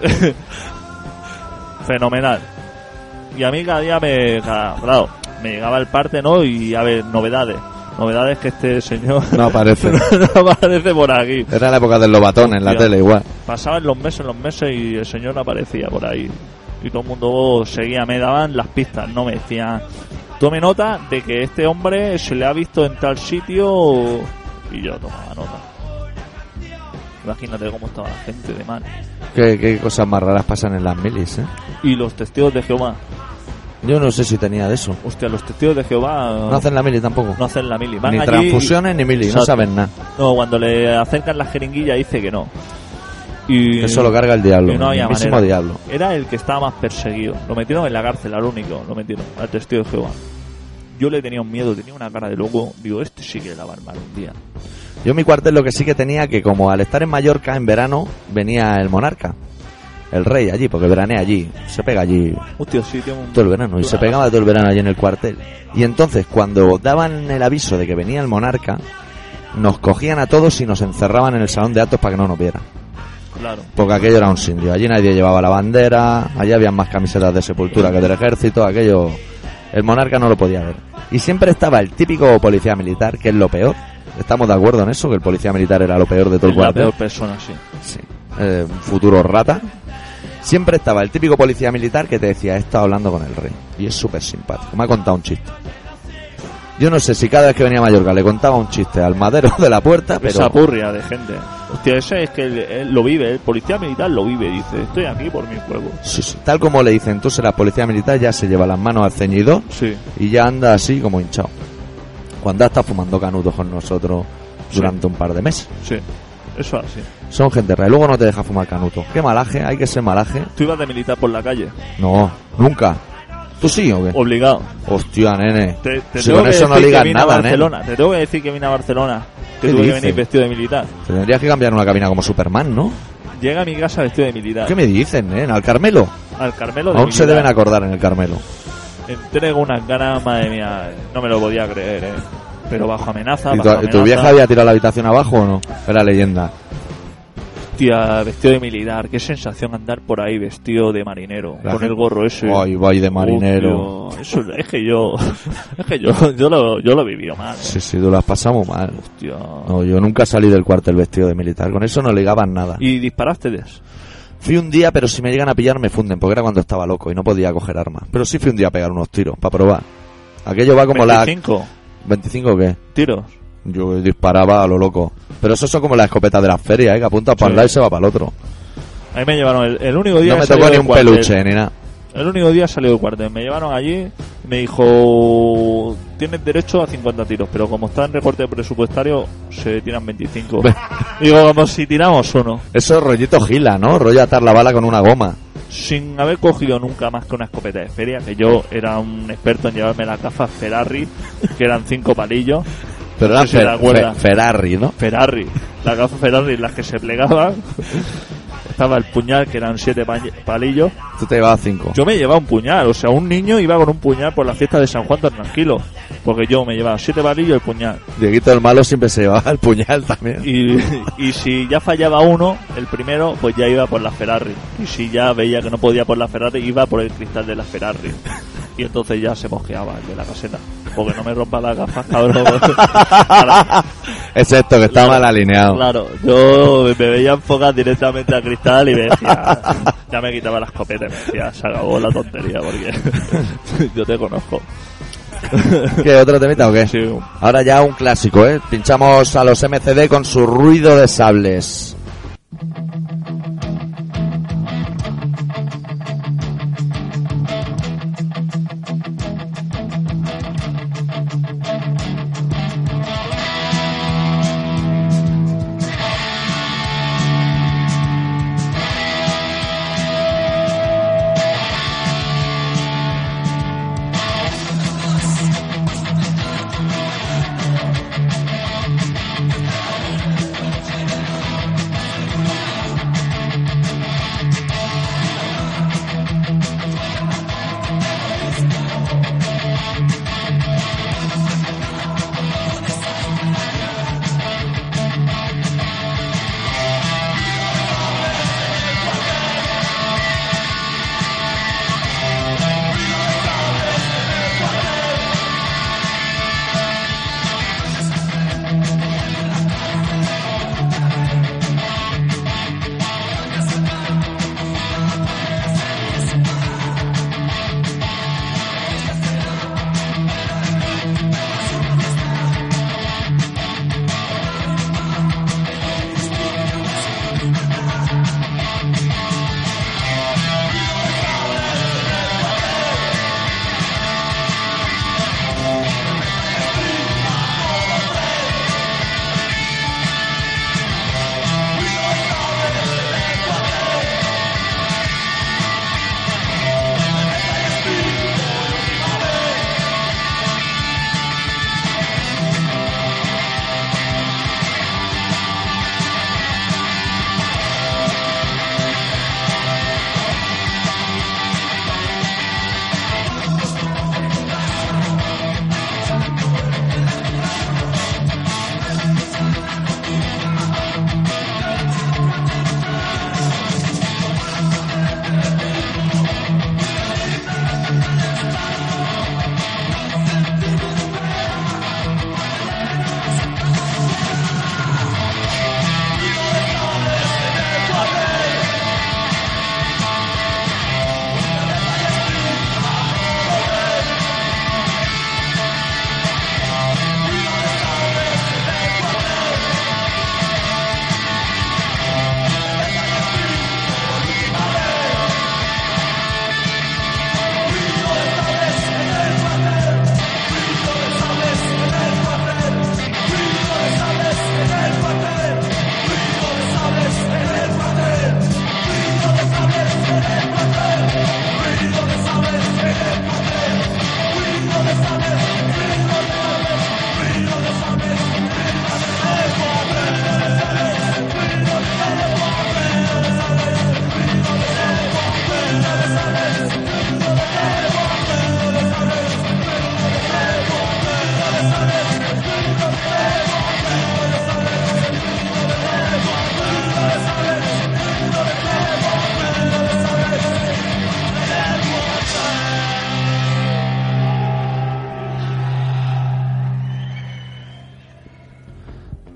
Fenomenal. Y a mí cada día me, cada- claro, me llegaba el parte, ¿no? Y a ver, novedades. Novedades que este señor No aparece. no aparece por aquí. Era la época del lobatón en la Hostia. tele igual. Pasaban los meses, los meses y el señor no aparecía por ahí. Y todo el mundo seguía, me daban las pistas, no me decían, tome nota de que este hombre se le ha visto en tal sitio y yo tomaba nota. Imagínate cómo estaba la gente de mal. Qué, qué cosas más raras pasan en las milis, ¿eh? Y los testigos de Jehová. Yo no sé si tenía de eso. Hostia, los testigos de Jehová No hacen la mili tampoco. no hacen la mili. Van ni allí- transfusiones ni mili, no saben nada. No, cuando le acercan la jeringuilla dice que no. Y Eso lo carga el diablo. y no había el manera. diablo. Era el que estaba más perseguido. Lo metieron en la cárcel, al único. Lo metieron, al testigo de Jehová. Yo le tenía un miedo, tenía una cara de loco. Digo, este sí que la va a armar un día. Yo en mi cuartel lo que sí que tenía que como al estar en Mallorca en verano venía el monarca, el rey allí, porque veranea allí, se pega allí Hostia, sí, un... todo el verano y se pegaba todo el verano allí en el cuartel. Y entonces cuando daban el aviso de que venía el monarca, nos cogían a todos y nos encerraban en el salón de actos para que no nos vieran. Claro. Porque aquello era un sitio. Allí nadie llevaba la bandera, allí había más camisetas de sepultura que del ejército, aquello... El monarca no lo podía ver. Y siempre estaba el típico policía militar, que es lo peor. Estamos de acuerdo en eso, que el policía militar era lo peor de todo el Es la peor persona, sí. Sí. Eh, un futuro rata. Siempre estaba el típico policía militar que te decía, he estado hablando con el rey. Y es súper simpático. Me ha contado un chiste. Yo no sé si cada vez que venía a Mallorca le contaba un chiste al madero de la puerta, pero... Esa purria de gente. Hostia, ese es que él, él lo vive, el policía militar lo vive, dice, estoy aquí por mi pueblo. Sí, sí. Tal como le dicen, entonces la policía militar ya se lleva las manos al ceñido Sí, y ya anda así como hinchado. Cuando está fumando canutos con nosotros durante un par de meses. sí. Eso así. Son gente real. Luego no te deja fumar canuto. Qué malaje, hay que ser malaje. ¿Tú ibas de militar por la calle? No, nunca. ¿Tú sí o qué? Obligado. Hostia, nene. Te, te Si con que eso no ligas que nada, a nene. Barcelona. Te tengo que decir que vine a Barcelona. Que ¿Qué tuve que dices? venir vestido de militar. Te tendrías que cambiar una cabina como Superman, ¿no? Llega a mi casa vestido de militar. ¿Qué me dicen, nene? ¿Al Carmelo? Al Carmelo de Aún se militar. deben acordar en el Carmelo. Entrego unas ganas, madre mía. No me lo podía creer, eh. Pero bajo amenaza, ¿Y bajo tu, amenaza. tu vieja había tirado la habitación abajo o no? Era leyenda. Hostia, vestido de militar. Qué sensación andar por ahí vestido de marinero. La con gente- el gorro ese. Ay, de marinero. Hostia, eso es que yo. Es que yo, yo, lo, yo lo he vivido mal. Sí, sí, tú las pasamos mal. Hostia. No, yo nunca salí del cuartel vestido de militar. Con eso no ligaban nada. ¿Y disparaste des? Fui un día, pero si me llegan a pillar me funden, porque era cuando estaba loco y no podía coger armas. Pero sí fui un día a pegar unos tiros, para probar. Aquello va como la... 25 ¿25 o qué? tiros. Yo disparaba a lo loco. Pero eso son como las escopetas de las ferias, ¿eh? Que apunta para Sí. un lado y se va para el otro. A mí me llevaron el, el único día No me tocó ni un cuartel. peluche ni nada. El único día salió del cuartel. Me llevaron allí y me dijo: Tienes derecho a 50 tiros, pero como está en recorte presupuestario, se tiran 25. Digo, como si tiramos uno. Eso es rollito gila, ¿no? Rollo atar la bala con una goma. Sin haber cogido nunca más que una escopeta de feria, que yo era un experto en llevarme las gafas Ferrari, que eran cinco palillos. Pero No era si Fer- Ferrari, ¿no? Ferrari, las gafas Ferrari, las que se plegaban. Estaba el puñal, que eran siete pa- palillos. Tú te llevabas cinco. Yo me llevaba un puñal, o sea, un niño iba con un puñal por la fiesta de San Juan tan tranquilo. Porque yo me llevaba siete palillos y el puñal. Dieguito el malo siempre se llevaba el puñal también. Y, y si ya fallaba uno, el primero, pues ya iba por la Ferrari. Y si ya veía que no podía por la Ferrari, iba por el cristal de la Ferrari. Y entonces ya se mosqueaba el de la caseta. Porque no me rompa las gafas, cabrón. Excepto que está mal alineado. Claro, yo me veía enfocar directamente al cristal y me decía, ya me quitaba la escopeta y me decía, se acabó la tontería porque yo te conozco. ¿Qué, otro temita o qué? Sí, Ahora ya un clásico, ¿eh? Pinchamos a los MCD con su ruido de sables.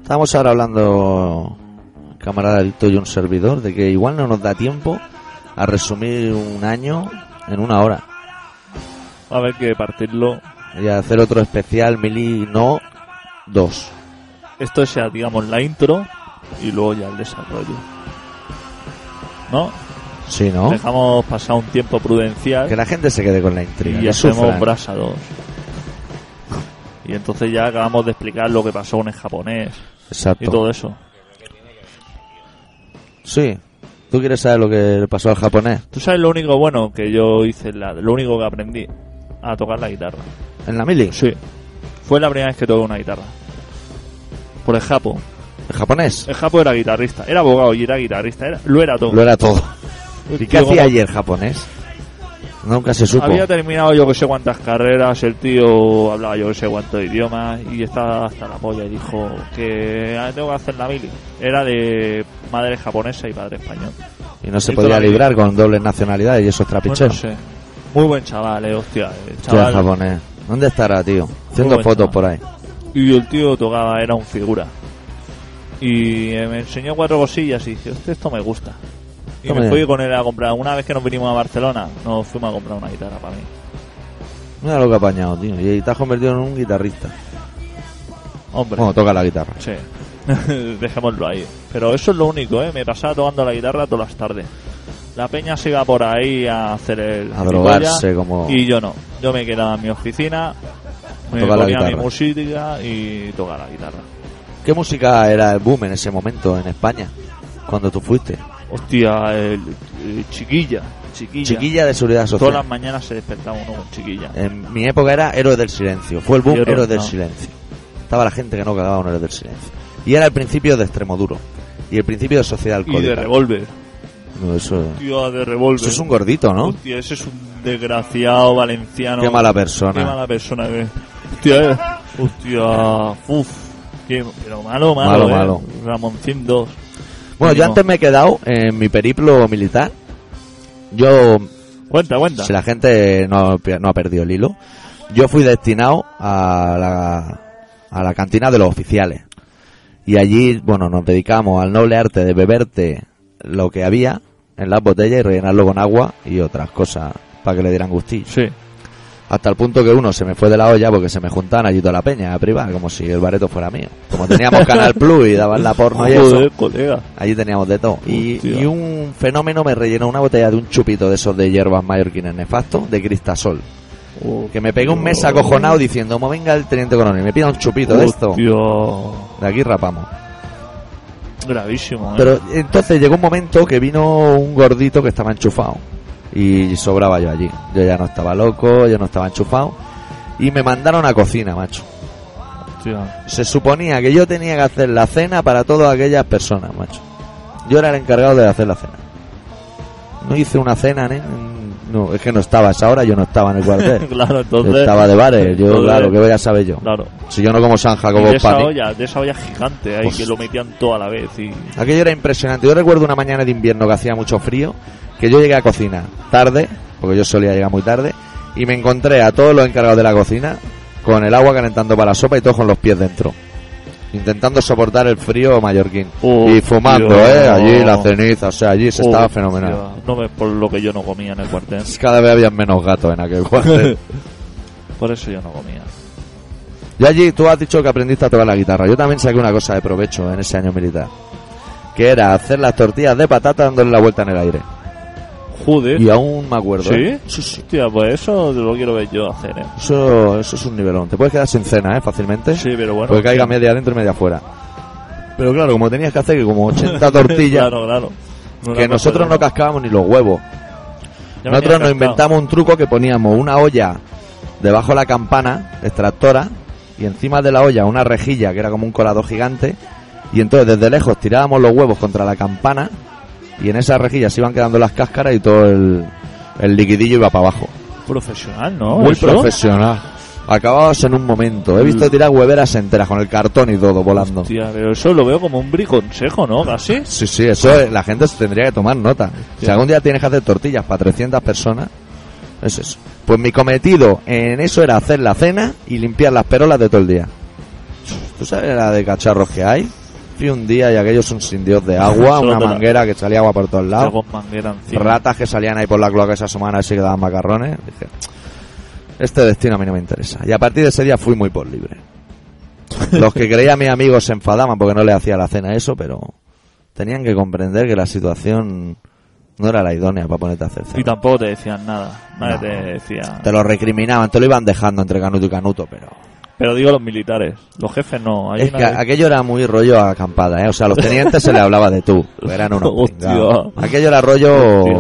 Estamos ahora hablando, camarada Lito y un servidor, de que igual no nos da tiempo a resumir un año en una hora. A ver que partirlo. Y a hacer otro especial, mili, no, dos. Esto sea, digamos, la intro y luego ya el desarrollo. ¿No? Sí, ¿no? Dejamos pasar un tiempo prudencial Que la gente se quede con la intriga. y hacemos sufran. Brasa 2. Y entonces ya acabamos de explicar lo que pasó con el japonés y Exacto. todo eso. Sí. ¿Tú quieres saber lo que le pasó al japonés? ¿Tú sabes lo único bueno que yo hice, la, lo único que aprendí? A tocar la guitarra. ¿En la mili? Sí. Fue la primera vez que toqué una guitarra. Por el Japo. ¿El japonés? El Japo era guitarrista. Era abogado y era guitarrista. Era, lo era todo. Lo era todo. ¿Y qué hacía el japonés? Nunca se supo. Había terminado yo que sé cuántas carreras, el tío hablaba yo que sé cuántos idiomas y estaba hasta la polla y dijo que ah, tengo que hacer la mili. Era de madre japonesa y padre español. Y no se podía librar con dobles nacionalidades y esos trapicheos. no sé. Muy buen chaval, eh, hostia. eh, chaval. japonés. ¿Dónde estará, tío? Haciendo fotos chaval. por ahí. Y el tío tocaba, era un figura. Y me enseñó cuatro cosillas y dije, esto me gusta. Y me fui con él a comprar. Una vez que nos vinimos a Barcelona, nos fuimos a comprar una guitarra para mí. Mira lo que ha apañado, tío. Y te has convertido en un guitarrista. Hombre, Bueno, toca la guitarra. sí. Dejémoslo ahí. Pero eso es lo único, ¿eh? Me pasaba tocando la guitarra todas las tardes. La peña se iba por ahí a hacer el. A drogarse como... Y yo no. Yo me quedaba en mi oficina, me tocar la ponía mi música y tocaba la guitarra. ¿Qué música era el boom en ese momento en España? Cuando tú fuiste. Hostia, el, el chiquilla, chiquilla. Chiquilla de Seguridad Todas Social. las mañanas se despertaba uno con chiquilla. En mi época era Héroes del Silencio. Fue el boom Héroes del no. Silencio. Estaba la gente que no cagaba un Héroes del Silencio. Y era el principio de Extremoduro. Y el principio de Sociedad Y de Alcohólica. revólver. No, eso, Tío, de revólver. eso es un gordito, ¿no? Hostia, ese es un desgraciado valenciano. Qué mala persona. Qué mala persona que Hostia, eh. Hostia, uff. Qué- pero malo, malo, Malo, eh. malo. Ramoncín 2. Bueno, yo antes me he quedado en mi periplo militar. Yo, Cuenta, cuenta. si la gente no, no ha perdido el hilo, yo fui destinado a la, a la cantina de los oficiales. Y allí, bueno, nos dedicamos al noble arte de beberte lo que había en las botellas y rellenarlo con agua y otras cosas para que le dieran gustillo. Sí. Hasta el punto que uno se me fue de la olla porque se me juntaban allí toda la peña a privar, como si el bareto fuera mío. Como teníamos Canal Plus y daban la porno y eso. Colega. Allí teníamos de todo. Y, y un fenómeno me rellenó una botella de un chupito de esos de hierbas mallorquines nefastos de Cristasol. Oh, Que me pegué un mes acojonado diciendo, como venga el teniente coronel, me pida un chupito de esto. Tío. De aquí rapamos. Gravísimo, eh. Pero entonces llegó un momento que vino un gordito que estaba enchufado. Y sobraba yo allí. Yo ya no estaba loco, yo no estaba enchufado. Y me mandaron a cocina, macho. Hostia. Se suponía que yo tenía que hacer la cena para todas aquellas personas, macho. Yo era el encargado de hacer la cena. No hice una cena, ¿eh? No, es que no estaba a esa hora, yo no estaba en el cuartel. claro, entonces. estaba de bares, yo, entonces- claro, que voy a saber yo. Claro. Si yo no como San Jacobo de esa olla, de esa olla gigante ahí Pues- que lo metían todo a la vez y Aquello era impresionante. Yo recuerdo una mañana de invierno que hacía mucho frío, que yo llegué a cocina tarde, porque yo solía llegar muy tarde, y me encontré a todos los encargados de la cocina con el agua calentando para la sopa y todos con los pies dentro. Intentando soportar el frío mallorquín. Oh, y fumando, tío. ¿eh? Allí la ceniza, o sea, allí se estaba fenomenal. hostia, No me por lo que yo no comía en el cuartel. Cada vez había menos gatos en aquel cuartel. Por eso yo no comía. Yo allí, tú has dicho que aprendiste a tocar la guitarra. Yo también saqué una cosa de provecho en ese año militar. Que era hacer las tortillas de patata dándole la vuelta en el aire. Joder. Y aún me acuerdo. ¿Sí? ¿eh? Hostia, pues eso lo quiero ver yo hacer, ¿eh? Eso, eso es un nivelón. Te puedes quedar sin cena, ¿eh? Fácilmente. Sí, pero bueno. porque caiga media adentro y media afuera. Pero claro, como tenías que hacer que como 80 tortillas, claro, claro. No que nosotros no cascábamos ni los huevos. Ya Nosotros nos inventamos un truco que poníamos una olla debajo de la campana extractora y encima de la olla una rejilla que era como un colador gigante y entonces desde lejos tirábamos los huevos contra la campana y en esa rejilla se iban quedando las cáscaras y todo el, el liquidillo iba para abajo. Profesional, ¿no? Muy Eso. profesional. Acabados en un momento. He visto tirar hueveras enteras con el cartón y todo volando. Hostia, pero eso lo veo como un briconsejo, ¿no? Casi. Sí, sí, eso es- la gente se tendría que tomar nota. Si algún día tienes que hacer tortillas para 300 personas, es eso. Pues mi cometido en eso era hacer la cena y limpiar las perolas de todo el día. ¿Tú sabes la de cacharros que hay? Fui un día y aquellos son sin dios de agua, una la- manguera que salía agua por todos lados, ratas que salían ahí por la cloaca esa semana así que daban macarrones. Dije, este destino a mí no me interesa. Y a partir de ese día fui muy por libre. Los que creía mis amigos se enfadaban porque no le hacía la cena eso, pero tenían que comprender que la situación no era la idónea para ponerte a hacer Y cena. tampoco te decían nada. Nadie No. te decía. Te lo recriminaban, te lo iban dejando entre canuto y canuto, pero... Pero digo los militares. Los jefes no. Hay Es que una- aquello era muy rollo acampada, ¿eh? O sea, a los tenientes se les hablaba de tú. Eran unos Hostia. Aquello era rollo Hostia.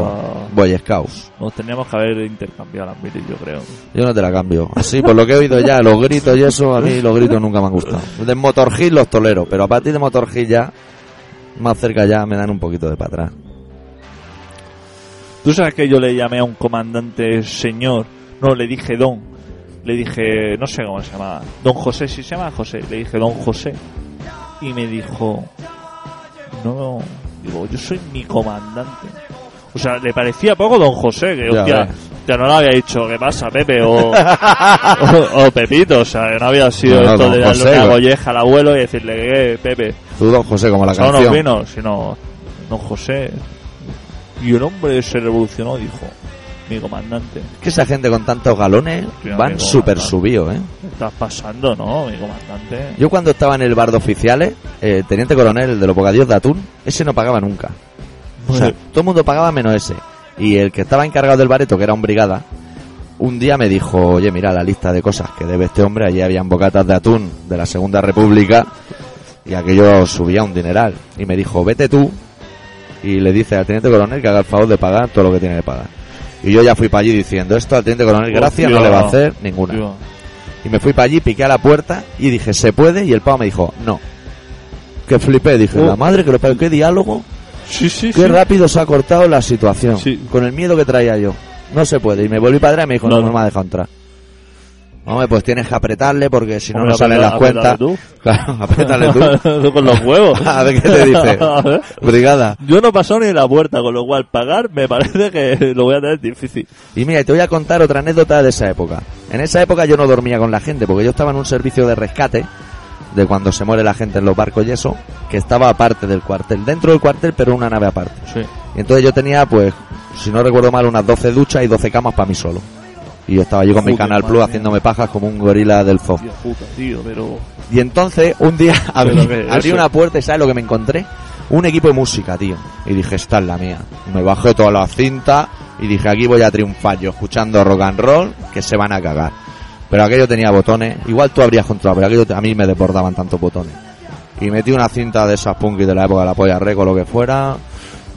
Boy Scouts. Nos teníamos que haber intercambiado las miles, yo creo. Yo no te la cambio. Así, por lo que he oído ya, los gritos y eso, a mí los gritos nunca me han gustado. De Motor Hill los tolero, pero a partir de Motor Hill ya, más cerca ya, me dan un poquito de para atrás. ¿Tú sabes que yo le llamé a un comandante señor? No, le dije don. Le dije, no sé cómo se llama. Don José, si se llama José. Le dije don José. Y me dijo, no, digo, yo soy mi comandante. O sea, le parecía poco don José, que Ya hostia, ya no le había dicho, ¿qué pasa, Pepe? O, o, o Pepito, o sea, que no había sido No, no, esto de darle José, una al abuelo y decirle, ¿qué, Pepe? Tú, don José, como la unos canción. vinos, sino don José. Y el hombre se revolucionó, dijo, mi comandante, Que esa gente con tantos galones Hostia, van súper anda. subidos, ¿eh? ¿qué estás pasando, no? Mi comandante. Yo cuando estaba en el bar de oficiales, eh, teniente coronel, el de los bocadillos de atún, ese no pagaba nunca. O sea, todo el mundo pagaba menos ese. Y el que estaba encargado del bareto, que era un brigada, un día me dijo, oye, mira la lista de cosas que debe este hombre. Allí habían bocatas de atún de la Segunda República y aquello subía un dineral. Y me dijo, vete tú y le dice al teniente coronel que haga el favor de pagar todo lo que tiene que pagar. Y yo ya fui para allí diciendo, esto al teniente coronel, gracias, no le va a hacer ninguna. Y me fui para allí, piqué a la puerta y dije, ¿se puede? Y el pavo me dijo, no. Que flipé, dije, Oh. la madre que lo parió, qué diálogo, Sí, sí, qué sí. rápido se ha cortado la situación. Sí. Con el miedo que traía yo. No se puede. Y me volví para atrás y me dijo, no, no. me ha dejado entrar. Hombre, pues tienes que apretarle porque si no, no salen las cuentas. apriétale Claro, apriétale tú. tú con los huevos. A ver qué te dice. Brigada. Yo no he pasado ni la puerta, con lo cual pagar me parece que lo voy a tener difícil. Y mira, te voy a contar otra anécdota de esa época. En esa época yo no dormía con la gente porque yo estaba en un servicio de rescate de cuando se muere la gente en los barcos y eso, que estaba aparte del cuartel, dentro del cuartel pero una nave aparte. Sí. Y entonces yo tenía, pues, si no recuerdo mal, unas 12 duchas y 12 camas para mí solo. Y yo estaba allí con mi Canal Plus haciéndome pajas como un gorila del zoo. Y entonces, un día abrí, abrí una puerta y ¿sabes lo que me encontré? Un equipo de música, tío. Y dije, esta es la mía. Me bajé todas las cintas y dije, aquí voy a triunfar yo, escuchando rock and roll, que se van a cagar. Pero aquello tenía botones. Igual tú habrías controlado, pero aquello a mí me desbordaban tantos botones. Y metí una cinta de esas punky de la época de la polla reco, lo que fuera.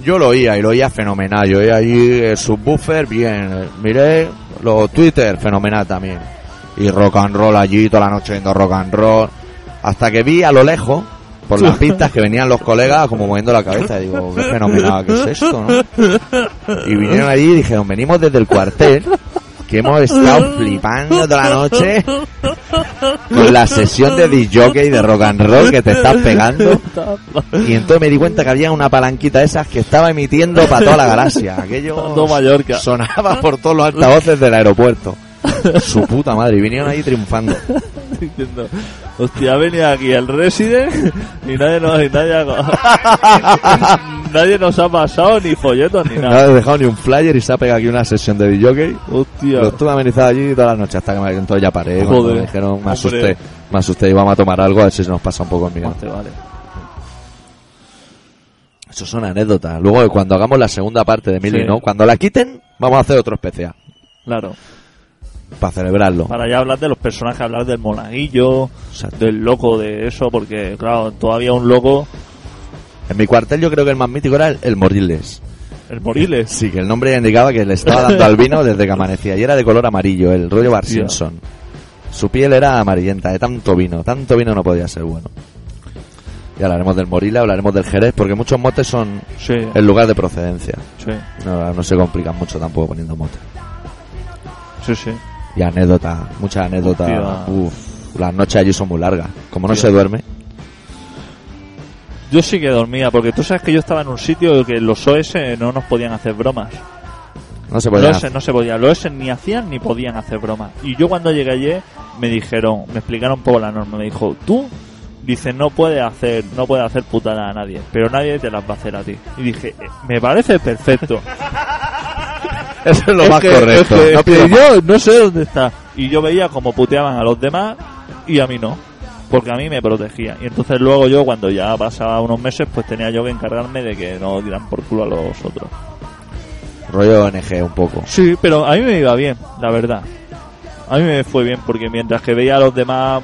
Yo lo oía y lo oía fenomenal. Yo oía allí el subwoofer, bien. Miré los Twitter, fenomenal también. Y rock and roll allí, toda la noche viendo rock and roll. Hasta que vi a lo lejos, por las pistas, que venían los colegas como moviendo la cabeza. Y digo, qué fenomenal, ¿qué es esto, no? Y vinieron allí y dijeron, venimos desde el cuartel, que hemos estado flipando toda la noche con la sesión de DJ de rock and roll que te estás pegando. Y entonces me di cuenta que había una palanquita de esas que estaba emitiendo para toda la galaxia. Aquello Mallorca. sonaba por todos los altavoces del aeropuerto. Su puta madre. Y vinieron ahí triunfando. diciendo, hostia, venido aquí el Resident y nadie nos, y nadie, nadie nos ha pasado ni folletos ni No nada. he dejado ni un flyer y se ha pegado aquí una sesión de DJ. Hostia, Lo estuve amenizado allí toda la noche hasta que me, entonces ya paré. Joder. me dijeron, me asusté. Me asusté y vamos a tomar algo a ver si se nos pasa un poco el te vale. Eso son anécdotas. Luego, cuando hagamos la segunda parte de Milly, Sí. ¿no? Cuando la quiten, vamos a hacer otro especial. Claro. Para celebrarlo. Para ya hablar de los personajes, hablar del monaguillo, Exacto. del loco de eso, porque claro, todavía un loco, En mi cuartel yo creo que el más mítico era el, el Moriles. el Moriles. Sí, que el nombre indicaba que le estaba dando al vino desde que amanecía. Y era de color amarillo, el rollo Bar. Simpson. Su piel era amarillenta, de tanto vino. Tanto vino no podía ser bueno. Y hablaremos del Morila, hablaremos del Jerez, porque muchos motes son Sí, el lugar de procedencia. sí, No, no se complican mucho tampoco poniendo motes. sí, sí. Y anécdotas, muchas anécdotas. Uf, las noches allí son muy largas. Como no se duerme, Yo sí que dormía, porque tú sabes que yo estaba en un sitio que los OS no nos podían hacer bromas. no se puede Los OS no se podía, los OS ni hacían ni podían hacer bromas. Y yo cuando llegué allí me dijeron, me explicaron un poco la norma, me dijo, tú dice no puede hacer no puede hacer putada a nadie pero nadie te las va a hacer a ti y dije eh, me parece perfecto Eso es lo Es más que- correcto. es que- no es que pido más. yo no sé dónde está y yo veía como puteaban a los demás y a mí no porque a mí me protegía y entonces luego yo cuando ya pasaba unos meses pues tenía yo que encargarme de que no dieran por culo a los otros Rollo ONG un poco. Sí, pero a mí me iba bien, la verdad. A mí me fue bien porque mientras que veía a los demás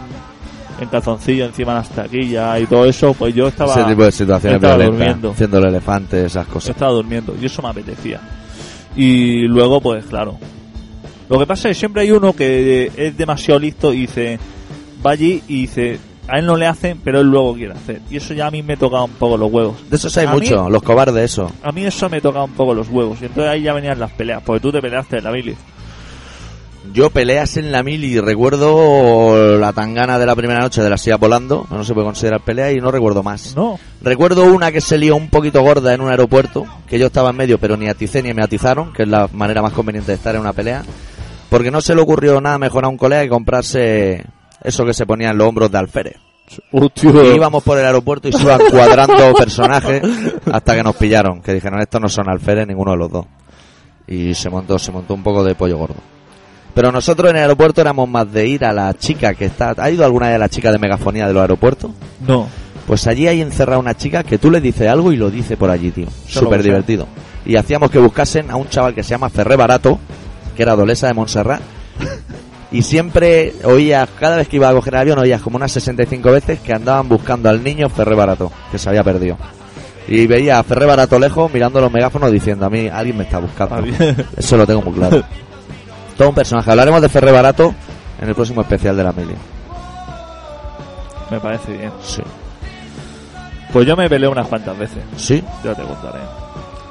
en calzoncillo encima de las taquillas y todo eso, pues yo estaba, Ese tipo de situaciones estaba durmiendo. Haciendo el elefante, esas cosas. estaba durmiendo y eso me apetecía. Y luego, pues claro. Lo que pasa es que siempre hay uno que es demasiado listo y dice, va allí y dice, a él no le hacen, pero él luego quiere hacer. Y eso ya a mí me toca un poco los huevos. De esos hay A mí- mucho, los cobardes, eso. A mí eso me toca un poco los huevos. Y entonces ahí ya venían las peleas, porque tú te peleaste en la bilis. Yo peleas en la mil y recuerdo la tangana de la primera noche de la silla volando, no se puede considerar pelea y no recuerdo más. No, Recuerdo una que se lió un poquito gorda en un aeropuerto, que yo estaba en medio pero ni aticé ni me atizaron, que es la manera más conveniente de estar en una pelea, porque no se le ocurrió nada mejor a un colega que comprarse eso que se ponía en los hombros de alférez. Hostia. Y íbamos por el aeropuerto y se iban cuadrando personajes hasta que nos pillaron, que dijeron estos no son alférez ninguno de los dos. Y se montó, se montó un poco de pollo gordo. Pero nosotros en el aeropuerto éramos más de ir a la chica que está... ¿Ha ido alguna vez a la chica de megafonía de los aeropuertos? No. Pues allí hay encerrada una chica que tú le dices algo y lo dice por allí, tío. Súper divertido. Y hacíamos que buscasen a un chaval que se llama Ferré Barato, que era adolesa de Montserrat. Y siempre oías, cada vez que iba a coger el avión, oías como unas 65 veces que andaban buscando al niño Ferré Barato, que se había perdido. Y veía a Ferré Barato lejos mirando los megáfonos diciendo a mí, alguien me está buscando. Eso lo tengo muy claro. Todo un personaje. Hablaremos de Ferré Barato en el próximo especial de la Mili. Me parece bien. Sí. Pues yo me peleé unas cuantas veces. ¿Sí? Ya te contaré.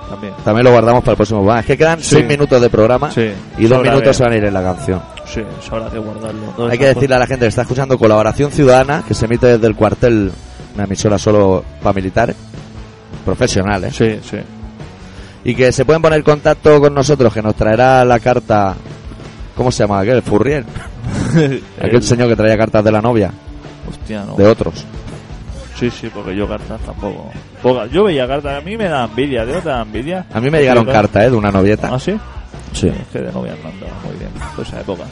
También. También lo guardamos para el próximo programa. Es que quedan Sí. 6 minutos de programa Sí. y dos Sobra minutos que- se van a ir en la canción. Sí, es hora de guardarlo. ¿Dónde Hay que decirle a la gente que está escuchando Colaboración Ciudadana, que se emite desde el cuartel, una emisora solo para militares, profesionales, Sí, sí. y que se pueden poner en contacto con nosotros, que nos traerá la carta, ¿cómo se llama aquel? Furriel, aquel El- señor que traía cartas de la novia, Hostia, no. de otros. Sí, sí, porque yo cartas tampoco. Yo veía cartas, a mí me da envidia, ¿de otra envidia? A mí me llegaron cartas, ¿eh? De una novieta. ¿Ah, sí? Sí. Es que de novia no andaba muy bien por esa época.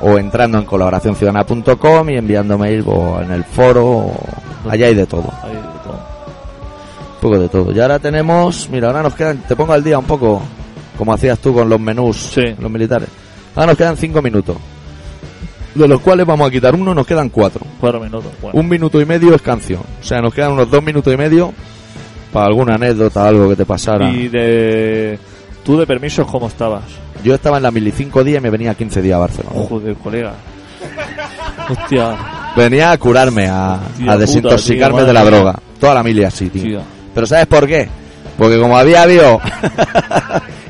O entrando en colaboracionciudadana.com y enviando mail o en el foro, o- allá hay de todo. Ahí de todo. Un poco de todo. Y ahora tenemos, mira, ahora nos quedan, te pongo al día un poco, como hacías tú con los menús, Sí. los militares. Ahora nos quedan cinco minutos, de los cuales vamos a quitar uno, nos quedan cuatro. Cuatro minutos. Bueno. Un minuto y medio es canción. O sea, nos quedan unos dos minutos y medio para alguna anécdota, algo que te pasara. Y de... ¿Tú de permisos cómo estabas? Yo estaba en la mili cinco días y me venía 15 días a Barcelona. Joder, colega. Hostia, Venía a curarme, a, Tía a puta, desintoxicarme tío, de la droga. Toda la mili así, tío. tío. Pero ¿sabes por qué? Porque como había habido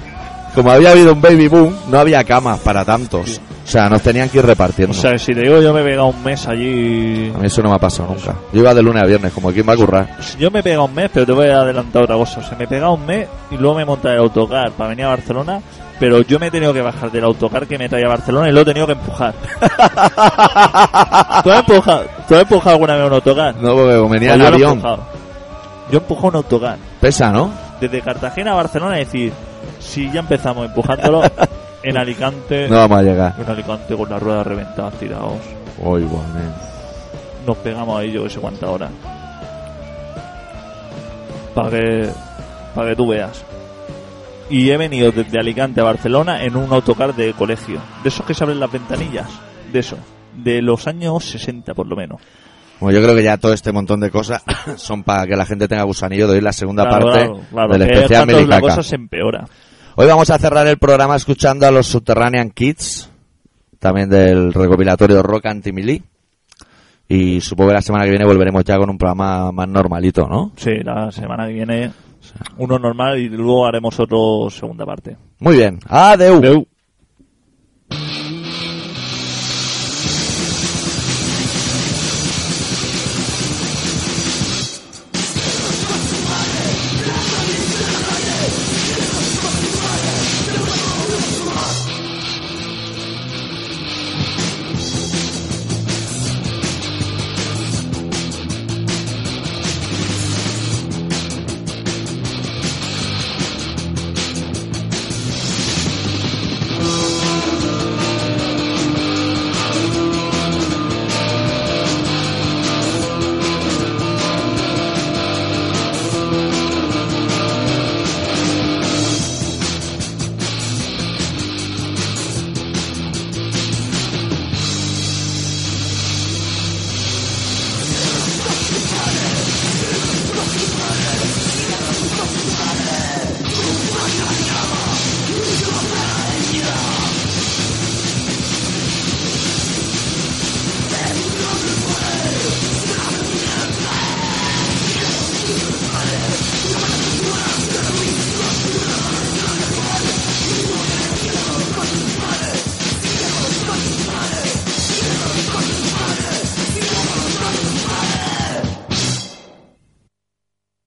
como había habido un baby boom, no había camas para tantos. O sea, nos tenían que ir repartiendo. O sea, si te digo yo me he pegado un mes allí... a mí eso no me ha pasado nunca. Yo iba de lunes a viernes, como quien va a currar. Yo me he pegado un mes, pero te voy a adelantar otra cosa. O sea, me he pegado un mes y luego me he montado el autocar para venir a Barcelona, pero yo me he tenido que bajar del autocar que me traía a Barcelona y lo he tenido que empujar. ¿Tú has empujado, ¿tú has empujado alguna vez un autocar? No, porque venía Pues en yo he avión. empujado. Un autocar. Pesa, ¿no? Desde Cartagena a Barcelona, es decir, si ya empezamos empujándolo en Alicante, No vamos a llegar. en Alicante con las ruedas reventadas, tirados, bueno, nos pegamos ahí yo que sé cuántas horas. Para que, para que tú veas. Y he venido desde Alicante a Barcelona en un autocar de colegio. De esos que se abren las ventanillas. De eso. De los años 60 por lo menos. Bueno, yo creo que ya todo este montón de cosas son para que la gente tenga gusanillo de oír la segunda Claro, parte claro, claro, del especial cuando la Milicaca. cosa se empeora. Hoy vamos a cerrar el programa escuchando a los Subterranean Kids, también del recopilatorio Rock Anti-Mili. Y supongo que la semana que viene volveremos ya con un programa más normalito, ¿no? Sí, la semana que viene uno normal y luego haremos otro segunda parte. Muy bien. Adeu. Adeu.